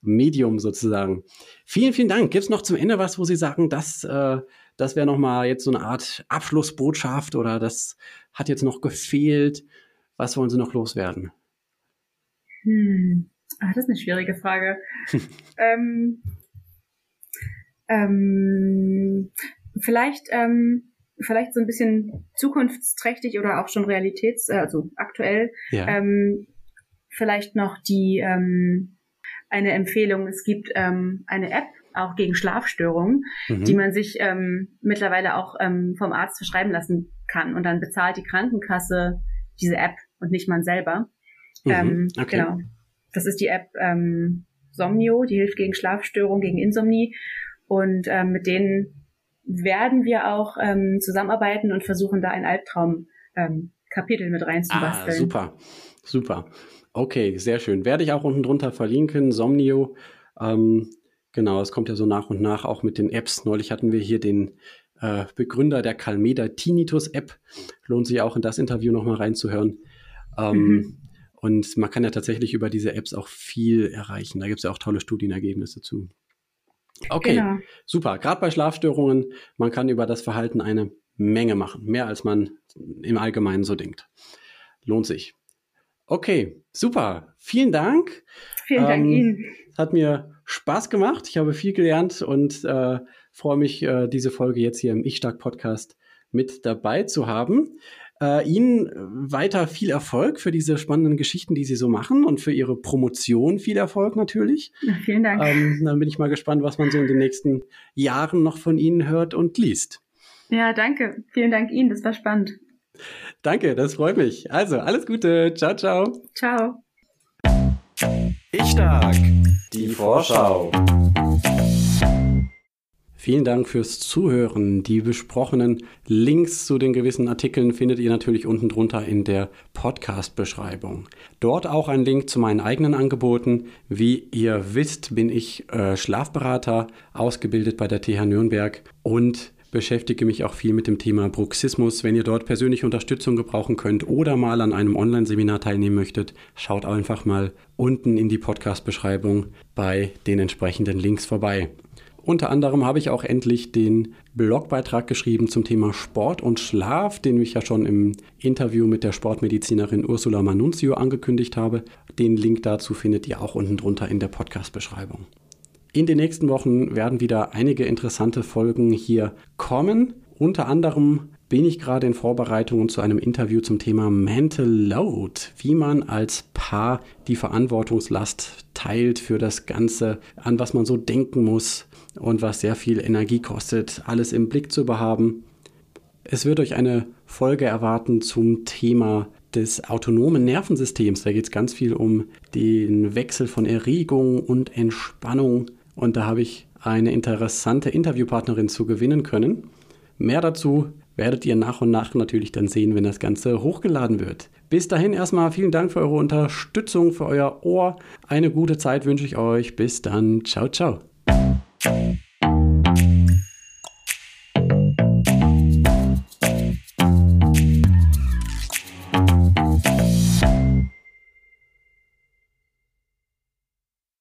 Medium sozusagen. Vielen, vielen Dank. Gibt es noch zum Ende was, wo Sie sagen, das, äh, das wäre nochmal jetzt so eine Art Abschlussbotschaft oder das hat jetzt noch gefehlt? Was wollen Sie noch loswerden? Hm. Ah, das ist eine schwierige Frage. [laughs] ähm, ähm, vielleicht, ähm, vielleicht so ein bisschen zukunftsträchtig oder auch schon realitäts, äh, also aktuell, ja. ähm, vielleicht noch die, ähm, eine Empfehlung. Es gibt ähm, eine App, auch gegen Schlafstörungen, mhm. die man sich ähm, mittlerweile auch ähm, vom Arzt verschreiben lassen kann. Und dann bezahlt die Krankenkasse diese App und nicht man selber. Mhm. Ähm, okay. Genau. Das ist die App ähm, Somnio, die hilft gegen Schlafstörungen, gegen Insomnie. Und ähm, mit denen werden wir auch ähm, zusammenarbeiten und versuchen, da ein Albtraum ähm, mit reinzubasteln. Ah, super, super. Okay, sehr schön. Werde ich auch unten drunter verlinken, Somnio. Ähm, genau, es kommt ja so nach und nach auch mit den Apps. Neulich hatten wir hier den äh, Begründer der Calmeda Tinnitus App. Lohnt sich auch in das Interview nochmal reinzuhören. Ähm, mhm. Und man kann ja tatsächlich über diese Apps auch viel erreichen. Da gibt es ja auch tolle Studienergebnisse zu. Okay, genau. super. Gerade bei Schlafstörungen, man kann über das Verhalten eine Menge machen. Mehr als man im Allgemeinen so denkt. Lohnt sich. Okay, super. Vielen Dank. Vielen Dank ähm, Ihnen. Hat mir Spaß gemacht. Ich habe viel gelernt und äh, freue mich, äh, diese Folge jetzt hier im Ich Stark Podcast mit dabei zu haben. Äh, Ihnen weiter viel Erfolg für diese spannenden Geschichten, die Sie so machen und für Ihre Promotion viel Erfolg natürlich. Vielen Dank. Ähm, dann bin ich mal gespannt, was man so in den nächsten Jahren noch von Ihnen hört und liest. Ja, danke. Vielen Dank Ihnen. Das war spannend. Danke, das freut mich. Also, alles Gute. Ciao, ciao. Ciao. Ich stark. Die Vorschau. Vielen Dank fürs Zuhören. Die besprochenen Links zu den gewissen Artikeln findet ihr natürlich unten drunter in der Podcast-Beschreibung. Dort auch ein Link zu meinen eigenen Angeboten. Wie ihr wisst, bin ich äh, Schlafberater, ausgebildet bei der TH Nürnberg und beschäftige mich auch viel mit dem Thema Bruxismus. Wenn ihr dort persönliche Unterstützung gebrauchen könnt oder mal an einem Online-Seminar teilnehmen möchtet, schaut einfach mal unten in die Podcast-Beschreibung bei den entsprechenden Links vorbei. Unter anderem habe ich auch endlich den Blogbeitrag geschrieben zum Thema Sport und Schlaf, den ich ja schon im Interview mit der Sportmedizinerin Ursula Manunzio angekündigt habe. Den Link dazu findet ihr auch unten drunter in der Podcast-Beschreibung. In den nächsten Wochen werden wieder einige interessante Folgen hier kommen. Unter anderem bin ich gerade in Vorbereitungen zu einem Interview zum Thema Mental Load, wie man als Paar die Verantwortungslast teilt für das Ganze, an was man so denken muss, und was sehr viel Energie kostet, alles im Blick zu behaben. Es wird euch eine Folge erwarten zum Thema des autonomen Nervensystems. Da geht es ganz viel um den Wechsel von Erregung und Entspannung. Und da habe ich eine interessante Interviewpartnerin zu gewinnen können. Mehr dazu werdet ihr nach und nach natürlich dann sehen, wenn das Ganze hochgeladen wird. Bis dahin erstmal vielen Dank für eure Unterstützung, für euer Ohr. Eine gute Zeit wünsche ich euch. Bis dann. Ciao, ciao. Thank you.